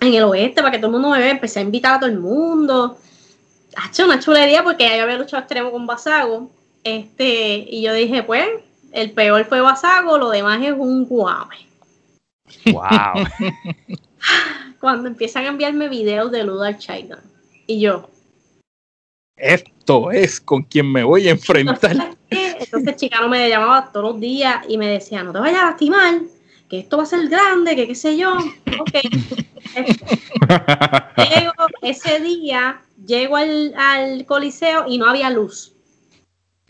en el oeste, para que todo el mundo me vea, empecé a invitar a todo el mundo. Ha hecho una chulería porque yo había luchado extremo con Basago. Este, y yo dije, pues, el peor fue Basago, lo demás es un guame. Wow. Cuando empiezan a enviarme videos de Luda China. Y yo. Esto es con quien me voy a enfrentar. Entonces Chicano me llamaba todos los días y me decía, no te vayas a lastimar, que esto va a ser grande, que qué sé yo. Ok. llego ese día, llego al, coliseo y no había luz.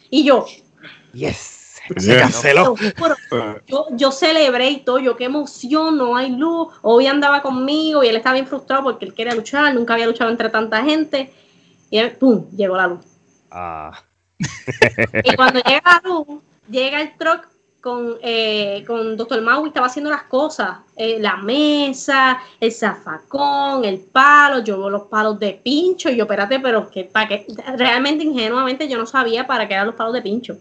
Y yo. Yes. Se canceló. Yo, yo, celebré y todo, yo qué emoción, no hay luz. Hoy andaba conmigo y él estaba bien frustrado porque él quería luchar, nunca había luchado entre tanta gente. Y él, ¡pum! llegó la luz. Ah y cuando llega luz, llega el truck con, eh, con Dr. Maui estaba haciendo las cosas, eh, la mesa, el zafacón, el palo, yo veo los palos de pincho. Y yo, espérate, pero que, para que realmente ingenuamente yo no sabía para qué eran los palos de pincho.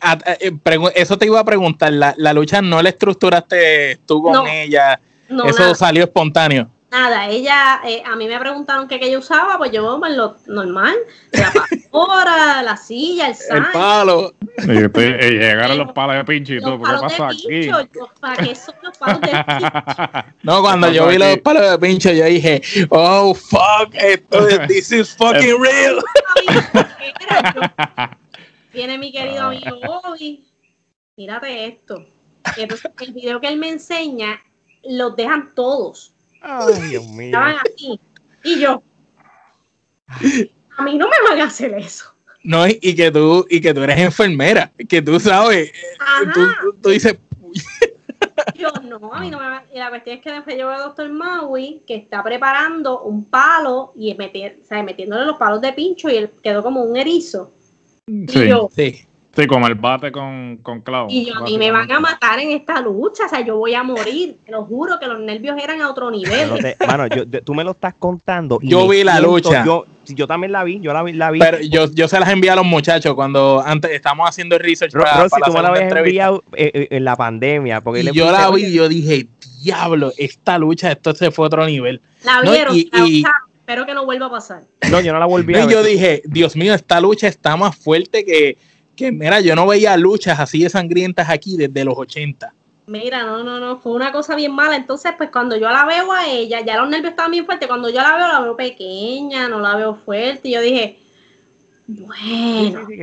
Ah, eh, eso te iba a preguntar, la, la lucha no la estructuraste tú con ella, eso salió espontáneo nada, ella, eh, a mí me preguntaron qué, ella usaba, pues yo pues, lo normal, la pastora, la silla, el sándwich. El palo. Y eh, llegaron los palos de pincho y todo, ¿qué pasa aquí? ¿Para qué son los palos de pincho? No, cuando yo vi los palos de pincho, yo dije, oh, fuck, esto, this is fucking real. Viene mi querido amigo Bobby, mírate esto. Entonces, el video que él me enseña, los dejan todos Ay, Dios mío. Estaban así. Y yo, a mí no me van a hacer eso. No, y que tú, y que tú eres enfermera, que tú sabes, tú, tú, dices... Yo no, a mí no me va, y la cuestión es que después yo veo al doctor Maui que está preparando un palo y meter, o sea, metiéndole los palos de pincho y él quedó como un erizo. y yo, sí. Sí, como el bate con, con clavo. Y yo, a mí me van a matar en esta lucha, o sea, yo voy a morir. Te lo juro que los nervios eran a otro nivel. Bueno, tú me lo estás contando. yo vi la lucha. Yo, yo también la vi, yo la vi. La vi. Pero yo, yo se las envié a los muchachos cuando antes estamos haciendo el research para, si tú me la habías enviado eh, eh, en la pandemia. Porque yo la vi y yo dije, diablo, esta lucha, esto se fue a otro nivel. La vieron, y, espero que no vuelva a pasar. No, yo no la volví a ver. Y yo dije, Dios mío, esta lucha está más fuerte que que mira, yo no veía luchas así de sangrientas aquí desde los 80. Mira, no, no, no, fue una cosa bien mala. Entonces, pues cuando yo la veo a ella, ya los nervios estaban bien fuertes. Cuando yo la veo, la veo pequeña, no la veo fuerte. Y yo dije, bueno, sí,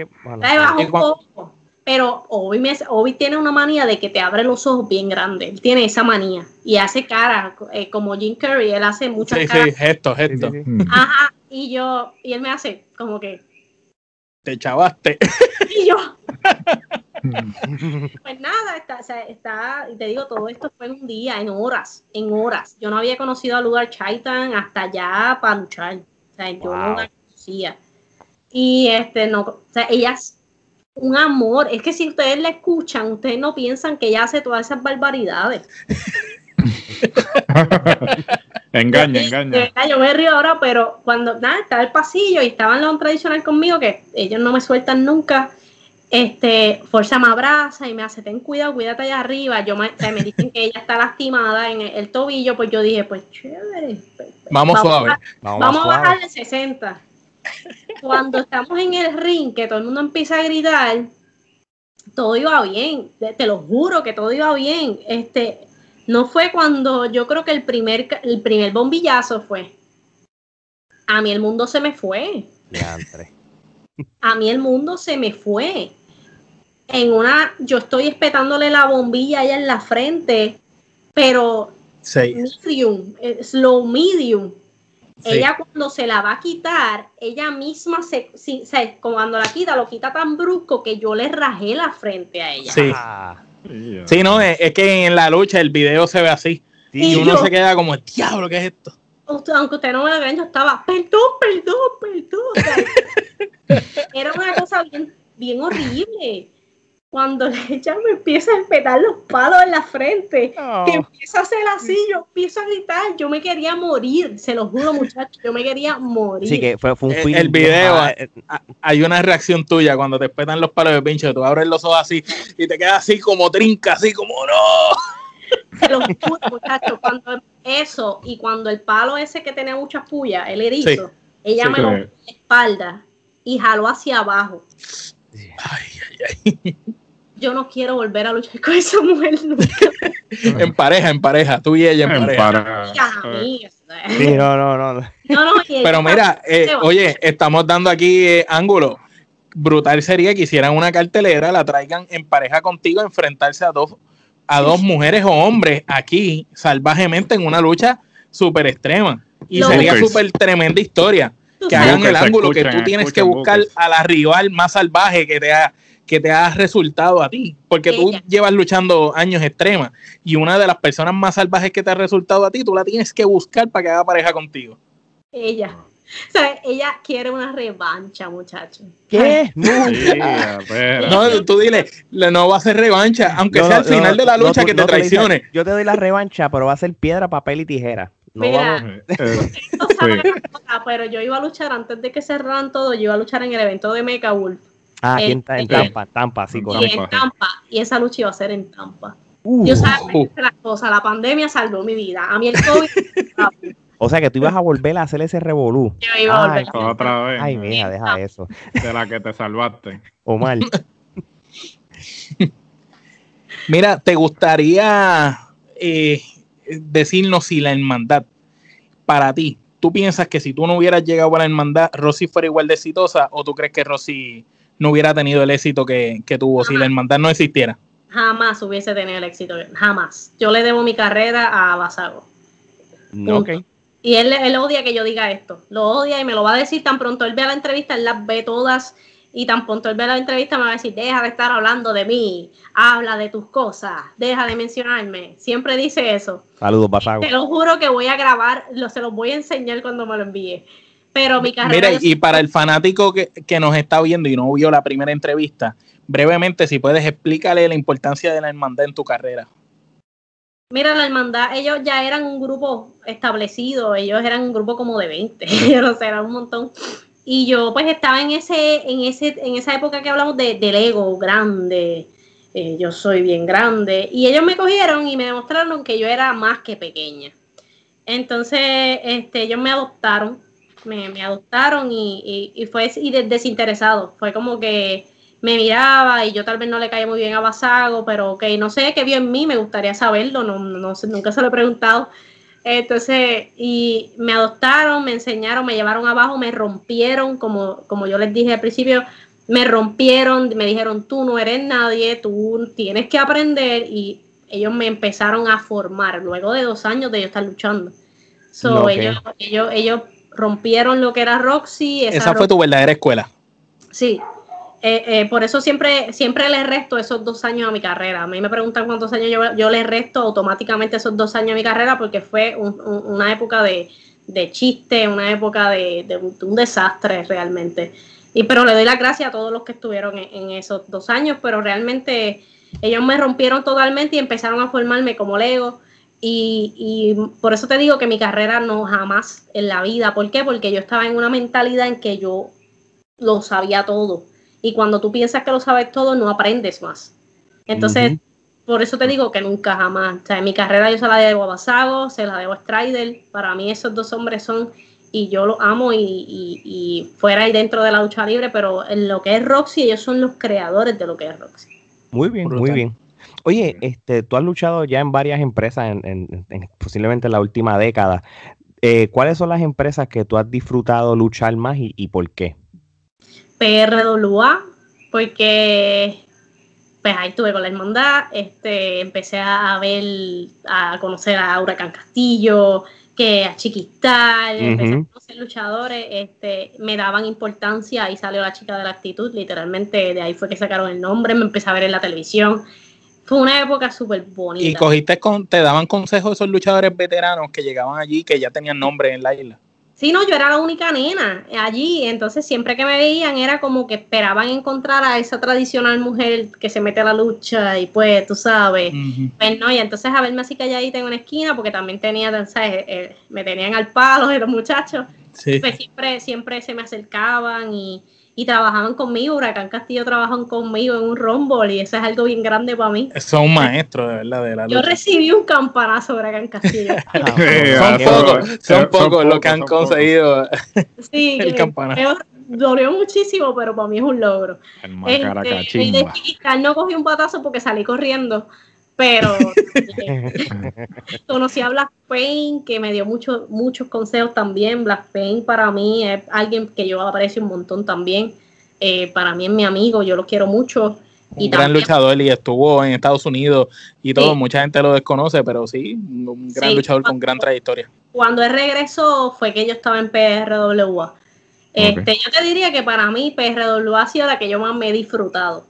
un poco. Pero Obi, me, Obi, tiene una manía de que te abre los ojos bien grandes. Él tiene esa manía. Y hace cara, eh, como Jim Curry, él hace muchas sí, caras. Sí, gestos, gestos. Ajá, y yo, y él me hace como que, te chavaste. Y yo. pues nada, está, está, te digo, todo esto fue en un día, en horas, en horas. Yo no había conocido a Lugar Chaitan hasta allá para luchar. O sea, yo no la conocía. Y este, no, o sea, ella es un amor. Es que si ustedes la escuchan, ustedes no piensan que ella hace todas esas barbaridades. engaña, engaña. yo me río ahora, pero cuando nada, estaba el pasillo y estaban los tradicional conmigo, que ellos no me sueltan nunca. Este, Fuerza me abraza y me hace, ten cuidado, cuídate allá arriba. Yo me, dicen que ella está lastimada en el, tobillo, pues yo dije, pues chévere. Pues, pues, vamos, suave. vamos, a bajar de 60. Cuando estamos en el ring, que todo el mundo empieza a gritar, todo iba bien, te lo juro que todo iba bien. Este, no fue cuando yo creo que el primer, el primer bombillazo fue. A mí el mundo se me fue. A mí el mundo se me fue. En una, yo estoy espetándole la bombilla allá en la frente, pero medium, eh, slow medium. Ella cuando se la va a quitar, ella misma se, cuando la quita, lo quita tan brusco que yo le rajé la frente a ella. Sí. Ah. Sí, no, es, que en la lucha el video se ve así. y, uno se queda como, diablo, ¿qué es esto? aunque usted no me lo vean, yo estaba, perdón, perdón, perdón. era una cosa bien, bien horrible cuando ella me empieza a espetar los palos en la frente, que empieza a hacer así, yo empiezo a gritar, yo me quería morir, se lo juro muchachos, yo me quería morir. Sí, que fue, un el, el video, hay una reacción tuya cuando te espetan los palos de pincho, tú abres los ojos así y te quedas así como trinca, así como no. Se lo juro muchachos, cuando eso y cuando el palo ese que tenía muchas pullas, el erizo, ella me lo la espalda y jaló hacia abajo. Ay, ay, ay yo no quiero volver a luchar con esa mujer nunca. en pareja, en pareja, tú y ella en, pareja. Sí, no, no, no. Pero mira, eh, oye, estamos dando aquí eh, ángulo. Brutal sería que hicieran una cartelera, la traigan en pareja contigo, enfrentarse a dos, a dos mujeres o hombres aquí salvajemente en una lucha súper extrema. Y sería súper tremenda historia. Que hagan el ángulo que tú tienes que buscar a la rival más salvaje que te ha que te ha resultado a ti, porque tú llevas luchando años extremas y una de las personas más salvajes que te ha resultado a ti, tú la tienes que buscar para que haga pareja contigo. Ella. O sea, ella quiere una revancha, muchacho. ¿Qué? No, tú dile, no va a ser revancha, aunque sea al final de la lucha que te traicione. yo te doy la revancha, pero va a ser piedra, papel y tijera. Mira, pero yo iba a luchar antes de que cerraran todo, yo iba a luchar en el evento de Mecha Wolf. Ah, en, en, Tampa, Tampa, sí, Y en Tampa, y esa lucha iba a ser en Tampa. Uh, yo sabía uh. la cosa, la pandemia salvó mi vida. A mí el COVID. o sea que tú ibas a volver a hacer ese revolú. Yo iba a volver. Ay, otra vez. Ay, mira, deja eso. De la que te salvaste. Omar. Mira, ¿te gustaría eh, decirnos si la hermandad, para ti, tú piensas que si tú no hubieras llegado a la hermandad, Rosy fuera igual de exitosa o tú crees que Rosy no hubiera tenido el éxito que, tuvo si la hermandad no existiera? Jamás hubiese tenido el éxito, jamás. Yo le debo mi carrera a Basago. Okay. Y él, él odia que yo diga esto, lo odia y me lo va a decir tan pronto él vea la entrevista, él las ve todas y tan pronto él ve la entrevista me va a decir, deja de estar hablando de mí, habla de tus cosas, deja de mencionarme. Siempre dice eso. Saludos, Basago. Te lo juro que voy a grabar, lo, se los voy a enseñar cuando me lo envíe. Pero mi carrera... Mira, y para el fanático que, que, nos está viendo y no vio la primera entrevista, brevemente, si puedes, explícale la importancia de la hermandad en tu carrera. Mira, la hermandad, ellos ya eran un grupo establecido, ellos eran un grupo como de 20, yo no sé, era un montón. Y yo pues estaba en ese, en ese, en esa época que hablamos de, del ego grande, eh, yo soy bien grande, y ellos me cogieron y me demostraron que yo era más que pequeña. Entonces, este, ellos me adoptaron, me, me adoptaron y, y, fue y desinteresado, fue como que me miraba y yo tal vez no le caía muy bien a Basago, pero ok, no sé qué vio en mí, me gustaría saberlo, no, no, nunca se lo he preguntado, entonces, y me adoptaron, me enseñaron, me llevaron abajo, me rompieron, como, como yo les dije al principio, me rompieron, me dijeron, tú no eres nadie, tú tienes que aprender y ellos me empezaron a formar luego de dos años de yo estar luchando. So, ellos, ellos, ellos rompieron lo que era Roxy. Esa, fue tu verdadera escuela. Sí, eh, eh, por eso siempre, siempre le resto esos dos años a mi carrera. A mí me preguntan cuántos años yo, yo le resto automáticamente esos dos años a mi carrera porque fue una época de, chiste, una época de, un desastre realmente. Y pero le doy las gracias a todos los que estuvieron en, esos dos años, pero realmente ellos me rompieron totalmente y empezaron a formarme como Lego. Y, por eso te digo que mi carrera no jamás en la vida. ¿Por qué? Porque yo estaba en una mentalidad en que yo lo sabía todo y cuando tú piensas que lo sabes todo, no aprendes más. Entonces, por eso te digo que nunca jamás. O sea, en mi carrera yo se la debo a Basago, se la debo a Strider. Para mí esos dos hombres son, y yo los amo y, fuera y dentro de la lucha libre, pero en lo que es Roxy, ellos son los creadores de lo que es Roxy. Muy bien, muy bien. Oye, este, tú has luchado ya en varias empresas, en, posiblemente en la última década. Eh, ¿Cuáles son las empresas que tú has disfrutado luchar más y por qué? PRWA, porque pues ahí estuve con la hermandad, este, empecé a ver, a conocer a Huracán Castillo, que a Chiquistal, empecé a conocer luchadores, este, me daban importancia, ahí salió la chica de la actitud, literalmente de ahí fue que sacaron el nombre, me empecé a ver en la televisión. Fue una época súper bonita. Y cogiste con, te daban consejos esos luchadores veteranos que llegaban allí, que ya tenían nombre en la isla. Sí, no, yo era la única nena allí, entonces siempre que me veían era como que esperaban encontrar a esa tradicional mujer que se mete a la lucha y pues, tú sabes, pues no, y entonces a verme así calladita en una esquina porque también tenía, ¿sabes? Eh, me tenían al palo de los muchachos, pues siempre, siempre se me acercaban y, y trabajaban conmigo, Huracán Castillo trabajan conmigo en un rumble y eso es algo bien grande para mí. Son maestros, de verdad, de la Yo recibí un campanazo Huracán Castillo. son pocos, son pocos los que han conseguido sí, el campanazo. Dolió muchísimo, pero para mí es un logro. El, este, el de no cogí un patazo porque salí corriendo, pero conocí a Black Pain, que me dio muchos muchos consejos también. Black Pain para mí es alguien que yo aprecio un montón también. Eh, para mí es mi amigo, yo lo quiero mucho. Un y gran luchador y estuvo en Estados Unidos y todo, mucha gente lo desconoce, pero sí, un gran luchador con gran trayectoria. Cuando él regresó fue que yo estaba en PRWA. Este, Yo te diría que para mí PRWA ha sido la que yo más me he disfrutado.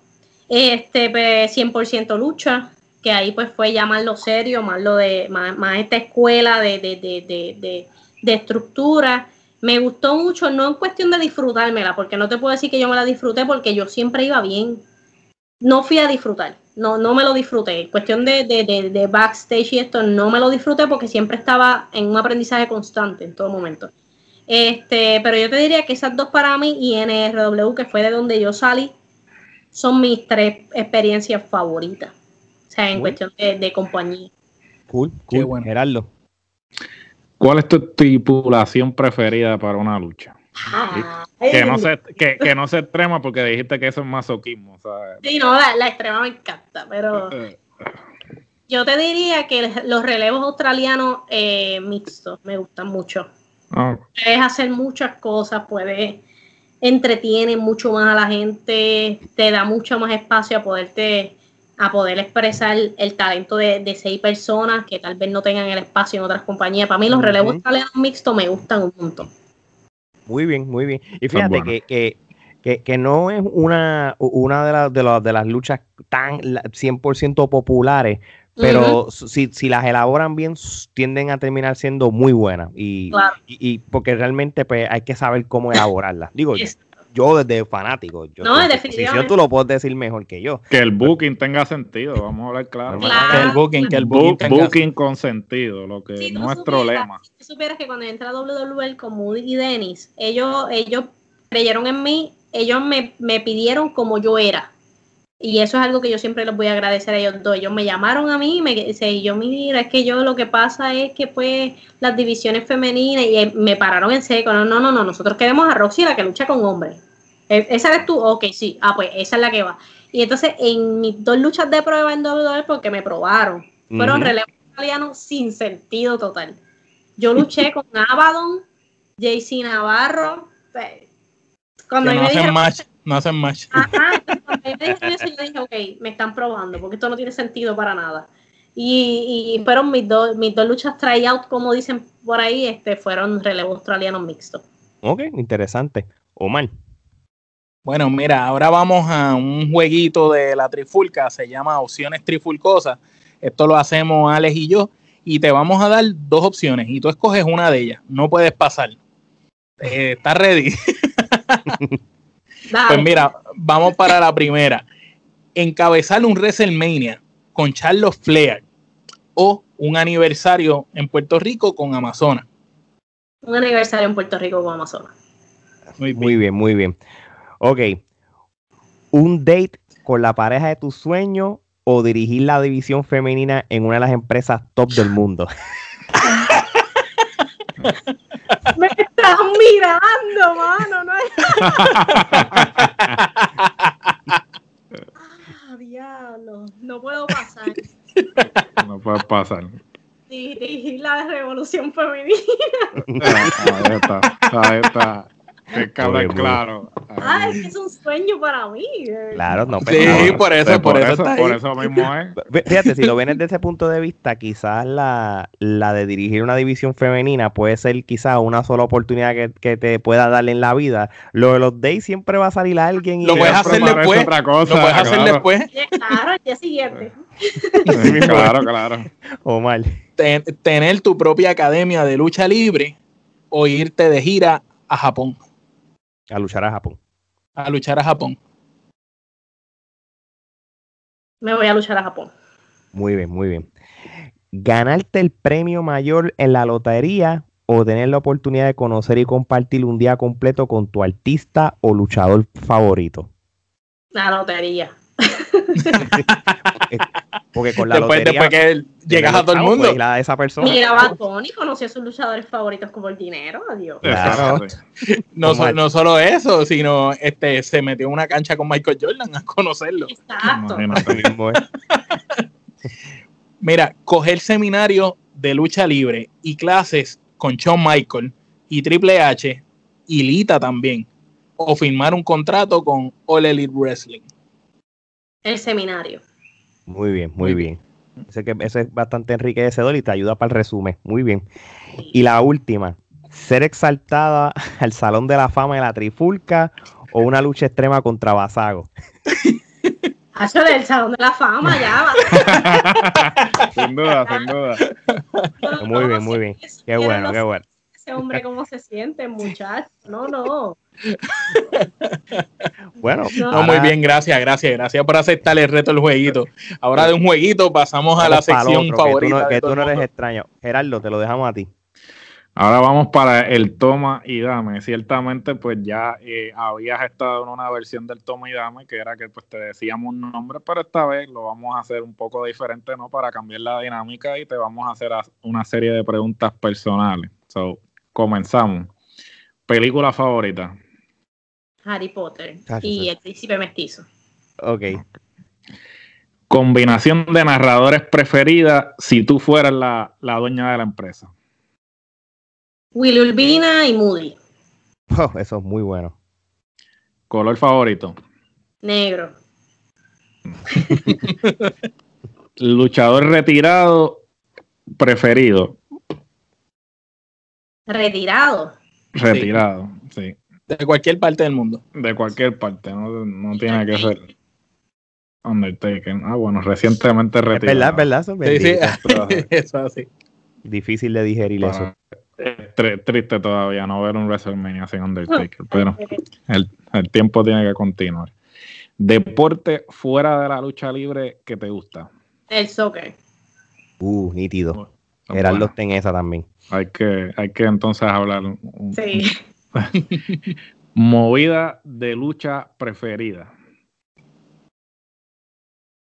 Este, 100% pues, lucha, que ahí pues fue ya lo serio, más lo de, más, esta escuela de, de, de, de, estructura. Me gustó mucho, no en cuestión de disfrutármela, porque no te puedo decir que yo me la disfruté porque yo siempre iba bien. No fui a disfrutar, no, no me lo disfruté. En cuestión de, backstage y esto, no me lo disfruté porque siempre estaba en un aprendizaje constante en todo momento. Este, pero yo te diría que esas dos para mí y NRW, que fue de donde yo salí, son mis tres experiencias favoritas. O sea, en cuestión de, compañía. Cool, cool. bueno. Gerardo. ¿Cuál es tu tripulación preferida para una lucha? que, no se, que, que, no se extrema porque dijiste que eso es masoquismo. Sí, no, la, extrema me encanta, pero yo te diría que los relevos australianos eh, mixtos me gustan mucho. Ah. Puedes hacer muchas cosas, puedes entretiene mucho más a la gente, te da mucho más espacio a poderte a poder expresar el talento de, seis personas que tal vez no tengan el espacio en otras compañías. Para mí los relevos italianos mixtos me gustan un montón. Muy bien, muy bien. Y fíjate que, que, que, no es una, una de, las de, de las luchas tan 100% populares, pero si, si, las elaboran bien, tienden a terminar siendo muy buenas. Y, y, porque realmente pues, hay que saber cómo elaborarlas. Digo, yo desde fanático. Yo no, definitivamente. tú lo puedes decir mejor que yo. Que el booking tenga sentido, vamos a hablar claro. Que el booking, que el booking, booking con sentido, lo que es nuestro lema. Si tú supieras que cuando entra WWE con Moody y Dennis, ellos, ellos creyeron en mí, ellos me, me pidieron como yo era. Y eso es algo que yo siempre les voy a agradecer a ellos dos. Ellos me llamaron a mí y me dice, yo mira, es que yo lo que pasa es que pues las divisiones femeninas y eh, me pararon en seco. No, no, no, no, nosotros queremos a Roxy la que lucha con hombres. E, ¿Esa eres tú? Ok, sí. Ah, pues esa es la que va. Y entonces en mis dos luchas de prueba en WWE, porque me probaron, fueron relevos italianos sin sentido total. Yo luché con Abaddon, JC Navarro. Pues, cuando no hacen match, no hacen match. Ajá, me dijeron eso, yo dije, ok, me están probando, porque esto no tiene sentido para nada. Y, y fueron mis dos, mis dos luchas tryout, como dicen por ahí, este, fueron relevo australiano mixto. Ok, interesante. Omar. Bueno, mira, ahora vamos a un jueguito de la trifulca, se llama Opciones Trifulcosas. Esto lo hacemos Alex y yo, y te vamos a dar dos opciones, y tú escoges una de ellas. No puedes pasar. Eh, ¿Estás pues mira, vamos para la primera. Encabezar un WrestleMania con Charles Flair o un aniversario en Puerto Rico con Amazonas. Un aniversario en Puerto Rico con Amazonas. Muy bien, muy bien. Muy bien. Ok. Un date con la pareja de tu sueño o dirigir la división femenina en una de las empresas top del mundo. Me estás mirando, mano. No ah, diablo. No puedo pasar. No puedo pasar. Dirigir la revolución femenina. ahí está. Ahí está. Que claro. Ah, es que es un sueño para mí. Claro, no, pero Sí, por eso, por, eso, por eso mismo es. Fíjate, si lo ven desde ese punto de vista, quizás la, la de dirigir una división femenina puede ser quizás una sola oportunidad que, que, te pueda dar en la vida. Lo de los days siempre va a salir alguien y lo puedes hacer después. Otra cosa, lo puedes hacer después. Claro, el día siguiente. claro, claro. Omar. tener tu propia academia de lucha libre o irte de gira a Japón. A luchar a Japón. A luchar a Japón. Me voy a luchar a Japón. Muy bien, muy bien. Ganarte el premio mayor en la lotería o tener la oportunidad de conocer y compartir un día completo con tu artista o luchador favorito. La lotería. Porque con la después, lotería, después que llegas a todo el mundo. La de esa persona. Mira, Bad Bunny conoció a sus luchadores favoritos como el dinero, adiós. Claro. no, no, solo eso, sino este se metió en una cancha con Michael Jordan a conocerlo. Exacto. Mira, coger seminario de lucha libre y clases con Shawn Michael y Triple H y Lita también. O firmar un contrato con All Elite Wrestling. El seminario. Muy bien, muy, bien. Que, ese es bastante enriquecedor y te ayuda para el resumen. Muy bien. Y la última, ser exaltada al Salón de la Fama de la Trifulca o una lucha extrema contra Basago. Eso del Salón de la Fama, ya sin duda, sin duda. Muy bien, muy bien. Qué bueno, qué bueno. Ese hombre cómo se siente, muchacho. No, no. Bueno, No. No, muy bien, gracias, gracias, gracias por aceptar el reto del jueguito. Ahora de un jueguito pasamos a la sección otro, que tú favorita. no- Que tú no, eres extraño. Gerardo, te lo dejamos a ti. Ahora vamos para el toma y dame. Ciertamente, pues ya eh, habías estado en una versión del toma y dame, que era que pues te decíamos un nombre, pero esta vez lo vamos a hacer un poco diferente, ¿no? Para cambiar la dinámica y te vamos a hacer una serie de preguntas personales. So, comenzamos. Película favorita. Harry Potter Ah, y sí. el príncipe mestizo. Ok. Combinación de narradores preferida si tú fueras la, la dueña de la empresa. Willy Urbina y Moody. Oh, eso es muy bueno. Color favorito. Negro. Luchador retirado preferido. Retirado. Retirado, sí. De cualquier parte del mundo. De cualquier parte, no, no tiene que ser Undertaker. Ah, bueno, recientemente Es retirado. verdad, es verdad. Eso es Sí, sí, eso así. Difícil de digerir eso. Es tri- triste todavía no ver un WrestleMania sin Undertaker, pero el, el tiempo tiene que continuar. Deporte fuera de la lucha libre que te gusta. El soccer. Uh, nítido. Buenos. está en esa también. Hay que, hay que entonces hablar. un- un- Sí. Movida de lucha preferida.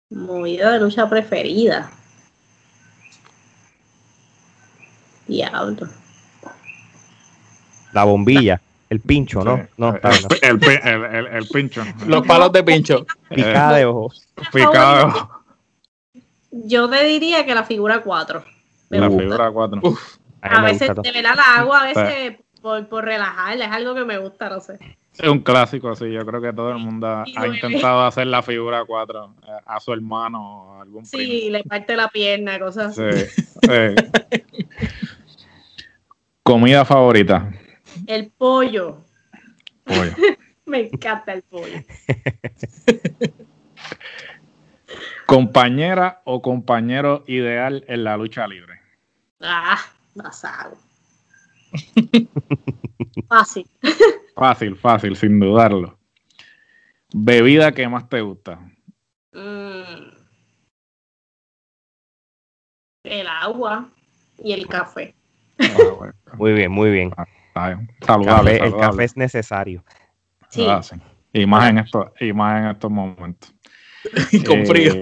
Movida de lucha preferida. Diablo. La bombilla, el pincho, ¿no? Sí. No, está el, el, el- el- el pincho. Los palos de pincho. Picada de ojos. Picado. Yo te diría que la figura 4. La figura 4. A A me veces, de verdad, la hago a veces por, por relajarla. Es algo que me gusta, no sé. Es un clásico así. Yo creo que todo el mundo ha, intentado hacer la figura 4 a su hermano o a algún Sí, le parte la pierna, cosas así. Sí, sí. Comida favorita. El pollo. Pollo. Me encanta el pollo. Compañera o compañero ideal en la lucha libre. Ah, basado. Fácil. Fácil, fácil, sin dudarlo. Bebida que más te gusta. Mm. El agua y el café. Ah, bueno, Muy bien, muy bien. está bien. Café- Saludable, el saludable. café es necesario. Sí. Ah, sí. Y más en estos, y más en estos momentos. Con Eh, frío.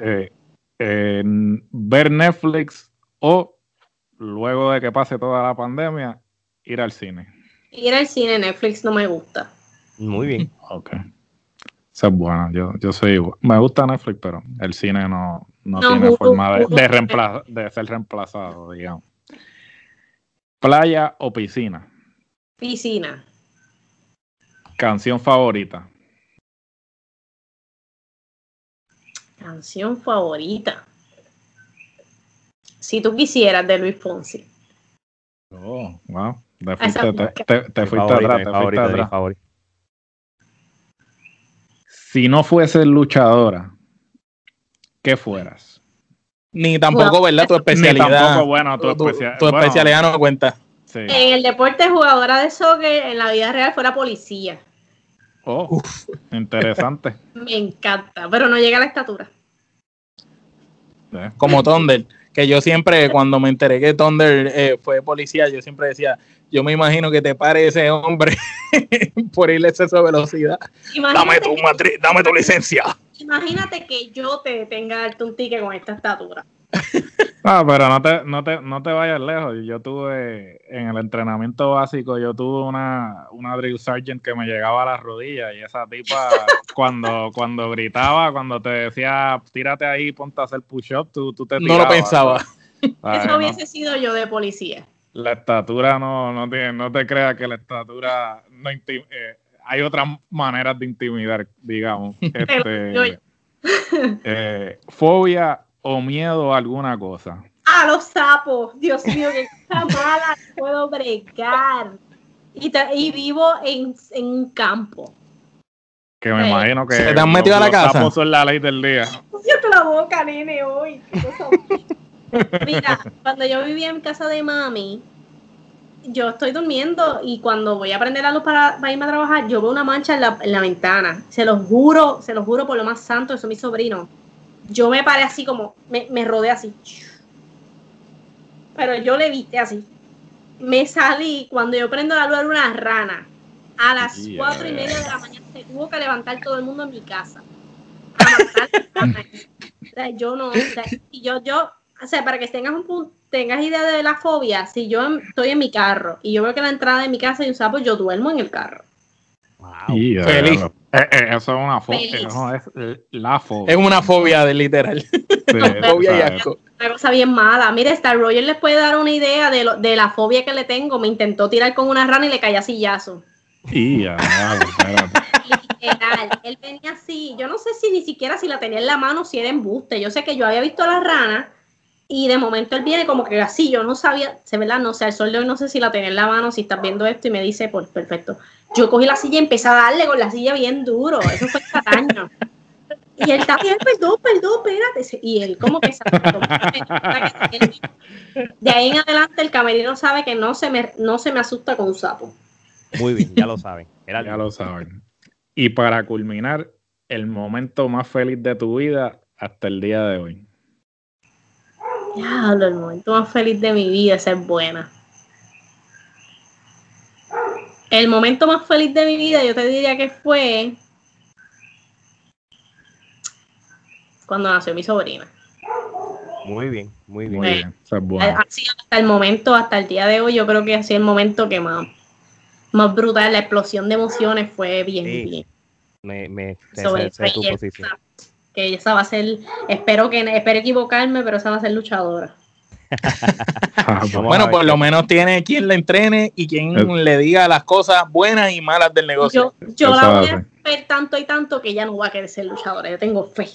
eh, eh, ver Netflix o luego de que pase toda la pandemia, ir al cine. Ir al cine, Netflix no me gusta. Muy bien. Ok. Eso es bueno. Yo, yo soy igual. Me gusta Netflix, pero el cine no, no, No, tiene Hulu- forma de, de, reempla- de ser reemplazado, digamos. Playa o piscina. Piscina. Canción favorita. Canción favorita. Si tú quisieras, de Luis Fonsi. Oh, wow. Te fuiste, te, te- te Mi fuiste favorita, atrás, mi te fuiste favorita, mi atrás. favorita. Si no fueses luchadora, ¿qué fueras? Ni tampoco, ¿verdad? Tu Ni especialidad. tampoco, bueno, tu, tu, tu- especia- tu bueno, especialidad no cuenta. sí. En el deporte, jugadora de soccer, en la vida real fuera policía. Oh, interesante. Me encanta, pero no llega a la estatura. Eh, Como Thunder. Que yo siempre, cuando me enteré que Thunder eh, fue policía, yo siempre decía, yo me imagino que te pare ese hombre por ir a exceso de velocidad. Dame tu, matri- dame tu licencia. imagínate que yo te tenga un ticket con esta estatura. Ah, pero no te, no te, no te vayas lejos. Yo tuve, en el entrenamiento básico, yo tuve una, una drill sergeant que me llegaba a las rodillas y esa tipa, cuando, cuando gritaba, cuando te decía, tírate ahí, ponte a hacer push-up, tú, tú te No tirabas. lo pensaba. ¿sabes? Eso No- hubiese sido yo de policía. la estatura no, no, te, no te creas que la estatura no inti- eh, hay otras maneras de intimidar, digamos. Este, eh, fobia o miedo a alguna cosa. ¡Ah, los sapos! Dios mío, qué cosa mala no puedo bregar. Y, ta- y vivo en, en un campo. Que me Sí. imagino que ¿Se te han metido a la los casa? sapos son la ley del día. Cierto la boca, nene, hoy. Mira, cuando yo vivía en casa de mami, yo estoy durmiendo y cuando voy a prender la luz para, irme a trabajar, yo veo una mancha en la, en la, ventana. Se lo juro, se lo juro por lo más santo, eso es mi sobrino. Yo me paré así como, me, me rodé así. Pero yo le viste así. Me salí, cuando yo prendo la luz era una rana. A las cuatro y media de la mañana se tuvo que levantar todo el mundo en mi casa. yo no, yo, yo, o sea, para que tengas un tengas idea de la fobia, si yo estoy en mi carro y yo veo que la entrada de mi casa hay un sapo, yo duermo en el carro. Feliz. Eh, eh, eso es una fobia. es eh, la fobia. Es una fobia de literal. fobia y asco. Una cosa bien mala. Mire, Star Roger les puede dar una idea de, lo, de la fobia que le tengo. Me intentó tirar con una rana y le caía sillazo. Y ya, Literal, él venía así. Yo no sé si ni siquiera si la tenía en la mano, si era embuste. Yo sé que yo había visto a la rana y de momento él viene como que así. Yo no sabía, se verdad, no sé, el sol de hoy no sé si la tenía en la mano, si estás viendo esto y me dice, pues perfecto. Yo cogí la silla y empecé a darle con la silla bien duro. Eso fue cataño. Y él está bien, perdón, perdón, espérate. Y él como que se De ahí en adelante el camerino sabe que no se me, no se me asusta con un sapo. Muy bien, ya lo saben. ya lo saben. Y para culminar, el momento más feliz de tu vida hasta el día de hoy. Ya, el momento más feliz de mi vida es ser buena. El momento más feliz de mi vida, yo te diría que fue cuando nació mi sobrina. Muy bien, muy bien. Muy bien. Ha sido hasta el momento, hasta el día de hoy, yo creo que ha sido el momento que más, más brutal, la explosión de emociones fue bien, bien. Me, me Sobre tu posición. Que esa va a ser, espero que, espero equivocarme, pero esa va a ser luchadora. bueno, por lo menos tiene quien la entrene y quien le diga las cosas buenas y malas del negocio. Yo, la voy a ver tanto y tanto que ya no va a querer ser luchadora. Yo tengo fe.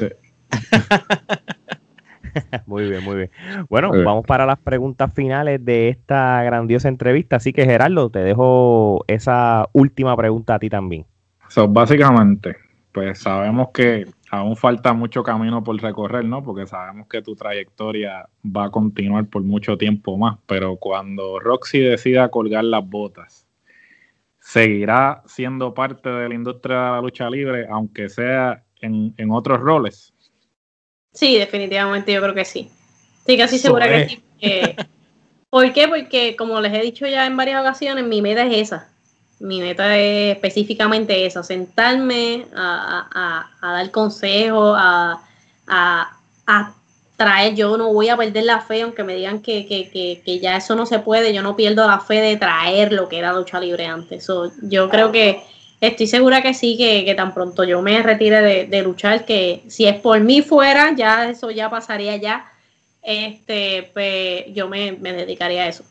muy bien, muy bien. Bueno, vamos para las preguntas finales de esta grandiosa entrevista. Así que, Gerardo, te dejo esa última pregunta a ti también. So, básicamente, pues sabemos que aún falta mucho camino por recorrer, ¿no? Porque sabemos que tu trayectoria va a continuar por mucho tiempo más, pero cuando Roxy decida colgar las botas, ¿seguirá siendo parte de la industria de la lucha libre, aunque sea en, en otros roles? Sí, definitivamente yo creo que sí. Estoy casi segura que sí. ¿Por qué? Porque como les he dicho ya en varias ocasiones, mi meta es esa. Mi meta es específicamente esa, sentarme a, dar consejos, a, traer, yo no voy a perder la fe, aunque me digan que, que, ya eso no se puede, yo no pierdo la fe de traer lo que era lucha libre antes. yo creo que Estoy segura que sí, que, tan pronto yo me retire de, luchar, que si es por mí fuera, ya eso ya pasaría ya. Este, pues yo me, dedicaría a eso.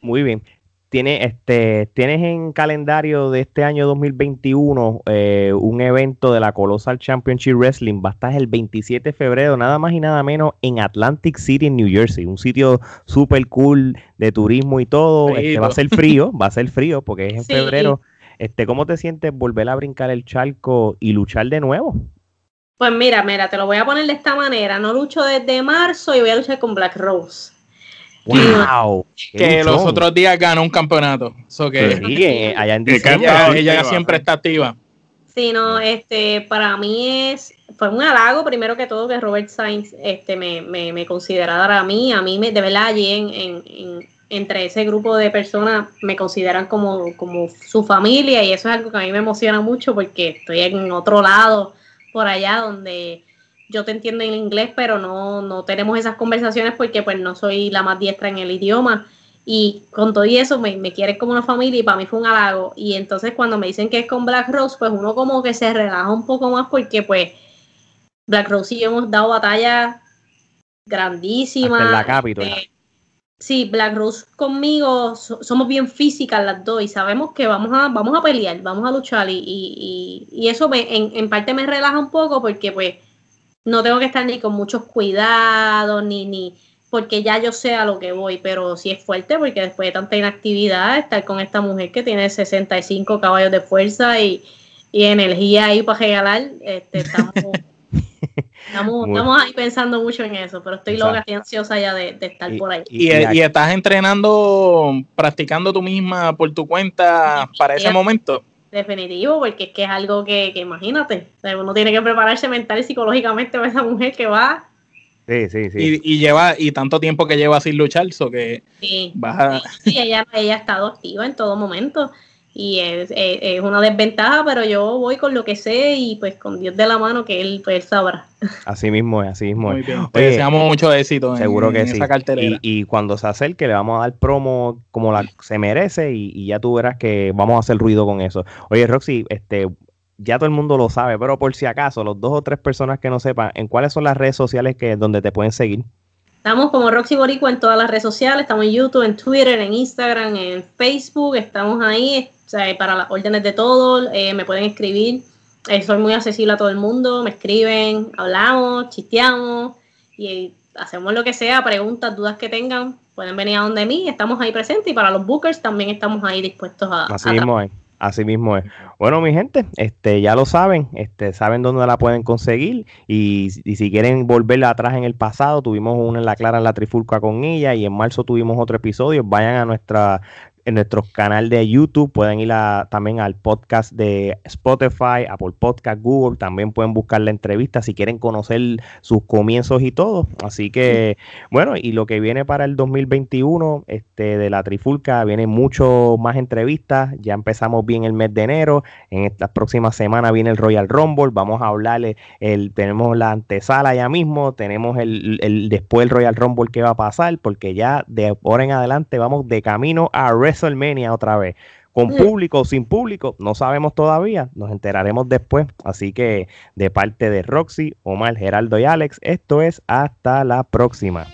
muy bien. ¿Tienes, este, ¿Tienes en calendario de este año 2021 eh, un evento de la Colossal Championship Wrestling? Va a estar el 27 de febrero, nada más y nada menos, en Atlantic City, en New Jersey. Un sitio súper cool de turismo y todo. Este, va a ser frío, va a ser frío porque es en febrero. Este, ¿Cómo te sientes volver a brincar el charco y luchar de nuevo? Pues mira, mira, te lo voy a poner de esta manera. No lucho desde marzo y voy a luchar con Black Rose. Wow. Que los otros días ganó un campeonato. que, sí, allá en ella, siempre está activa. Sí, no, este, para mí es, fue un halago primero que todo que Robert Sainz este, me, me, me considerara a mí, a mí me, de verdad allí en, en, entre ese grupo de personas me consideran como, como su familia y eso es algo que a mí me emociona mucho porque estoy en otro lado por allá donde yo te entiendo en inglés, pero no, no tenemos esas conversaciones porque pues no soy la más diestra en el idioma. Y con todo y eso me, me quieres como una familia y para mí fue un halago. Y entonces cuando me dicen que es con Black Rose, pues uno como que se relaja un poco más porque pues Black Rose y yo hemos dado batallas grandísimas. en la capital. Este, sí, Black Rose conmigo somos bien físicas las dos y sabemos que vamos a, vamos a pelear, vamos a luchar y, y, y, eso me, en, en parte me relaja un poco porque pues no tengo que estar ni con muchos cuidados, ni, ni, porque ya yo sé a lo que voy, pero sí es fuerte porque después de tanta inactividad, estar con esta mujer que tiene 65 caballos de fuerza y, y energía ahí para regalar, este, estamos, Estamos, estamos, ahí pensando mucho en eso, pero estoy loca y ansiosa ya de, estar por ahí. Y, y, estás entrenando, practicando tú misma por tu cuenta para ese momento? Definitivo, porque es que es algo que, que imagínate, uno tiene que prepararse mental y psicológicamente para esa mujer que va Sí, sí, sí. Y, lleva, y tanto tiempo que lleva sin luchar, eso que sí, sí, ella, ella ha estado activa en todo momento y es, una desventaja, pero yo voy con lo que sé y pues con Dios de la mano que él, pues, sabrá. Así mismo es, así mismo es. Te deseamos mucho éxito seguro que sí. Y, cuando se acerque le vamos a dar promo como la se merece y, y, ya tú verás que vamos a hacer ruido con eso. Oye, Roxy, este, ya todo el mundo lo sabe, pero por si acaso, los dos o tres personas que no sepan, ¿en cuáles son las redes sociales que donde te pueden seguir? Estamos como Roxy Boricua en todas las redes sociales, estamos en YouTube, en Twitter, en Instagram, en Facebook, estamos ahí para las órdenes de todo, eh, me pueden escribir, eh, soy muy accesible a todo el mundo, me escriben, hablamos, chisteamos y hacemos lo que sea, preguntas, dudas que tengan, pueden venir a donde mí, estamos ahí presentes y para los bookers también estamos ahí dispuestos a... Así mismo es. Así mismo es. Bueno, mi gente, este, ya lo saben, este, saben dónde la pueden conseguir y, si quieren volverla atrás en el pasado, tuvimos una en la Clara en la Trifulca con ella y en marzo tuvimos otro episodio. Vayan a nuestra en nuestro canal de YouTube, pueden ir también al podcast de Spotify, Apple Podcast, Google, también pueden buscar la entrevista si quieren conocer sus comienzos y todo. Así que, bueno, y lo que viene para el 2021 este, de la Trifulca, viene mucho más entrevistas, ya empezamos bien el mes de enero, en esta próxima semana viene el Royal Rumble, vamos a hablarle, el, tenemos la antesala ya mismo, tenemos el, el después el Royal Rumble que va a pasar, porque ya de ahora en adelante vamos de camino a WrestleMania otra vez. Con público o sin público, no sabemos todavía, nos enteraremos después. Así que de parte de Roxy, Omar, Geraldo y Alex, esto es hasta la próxima.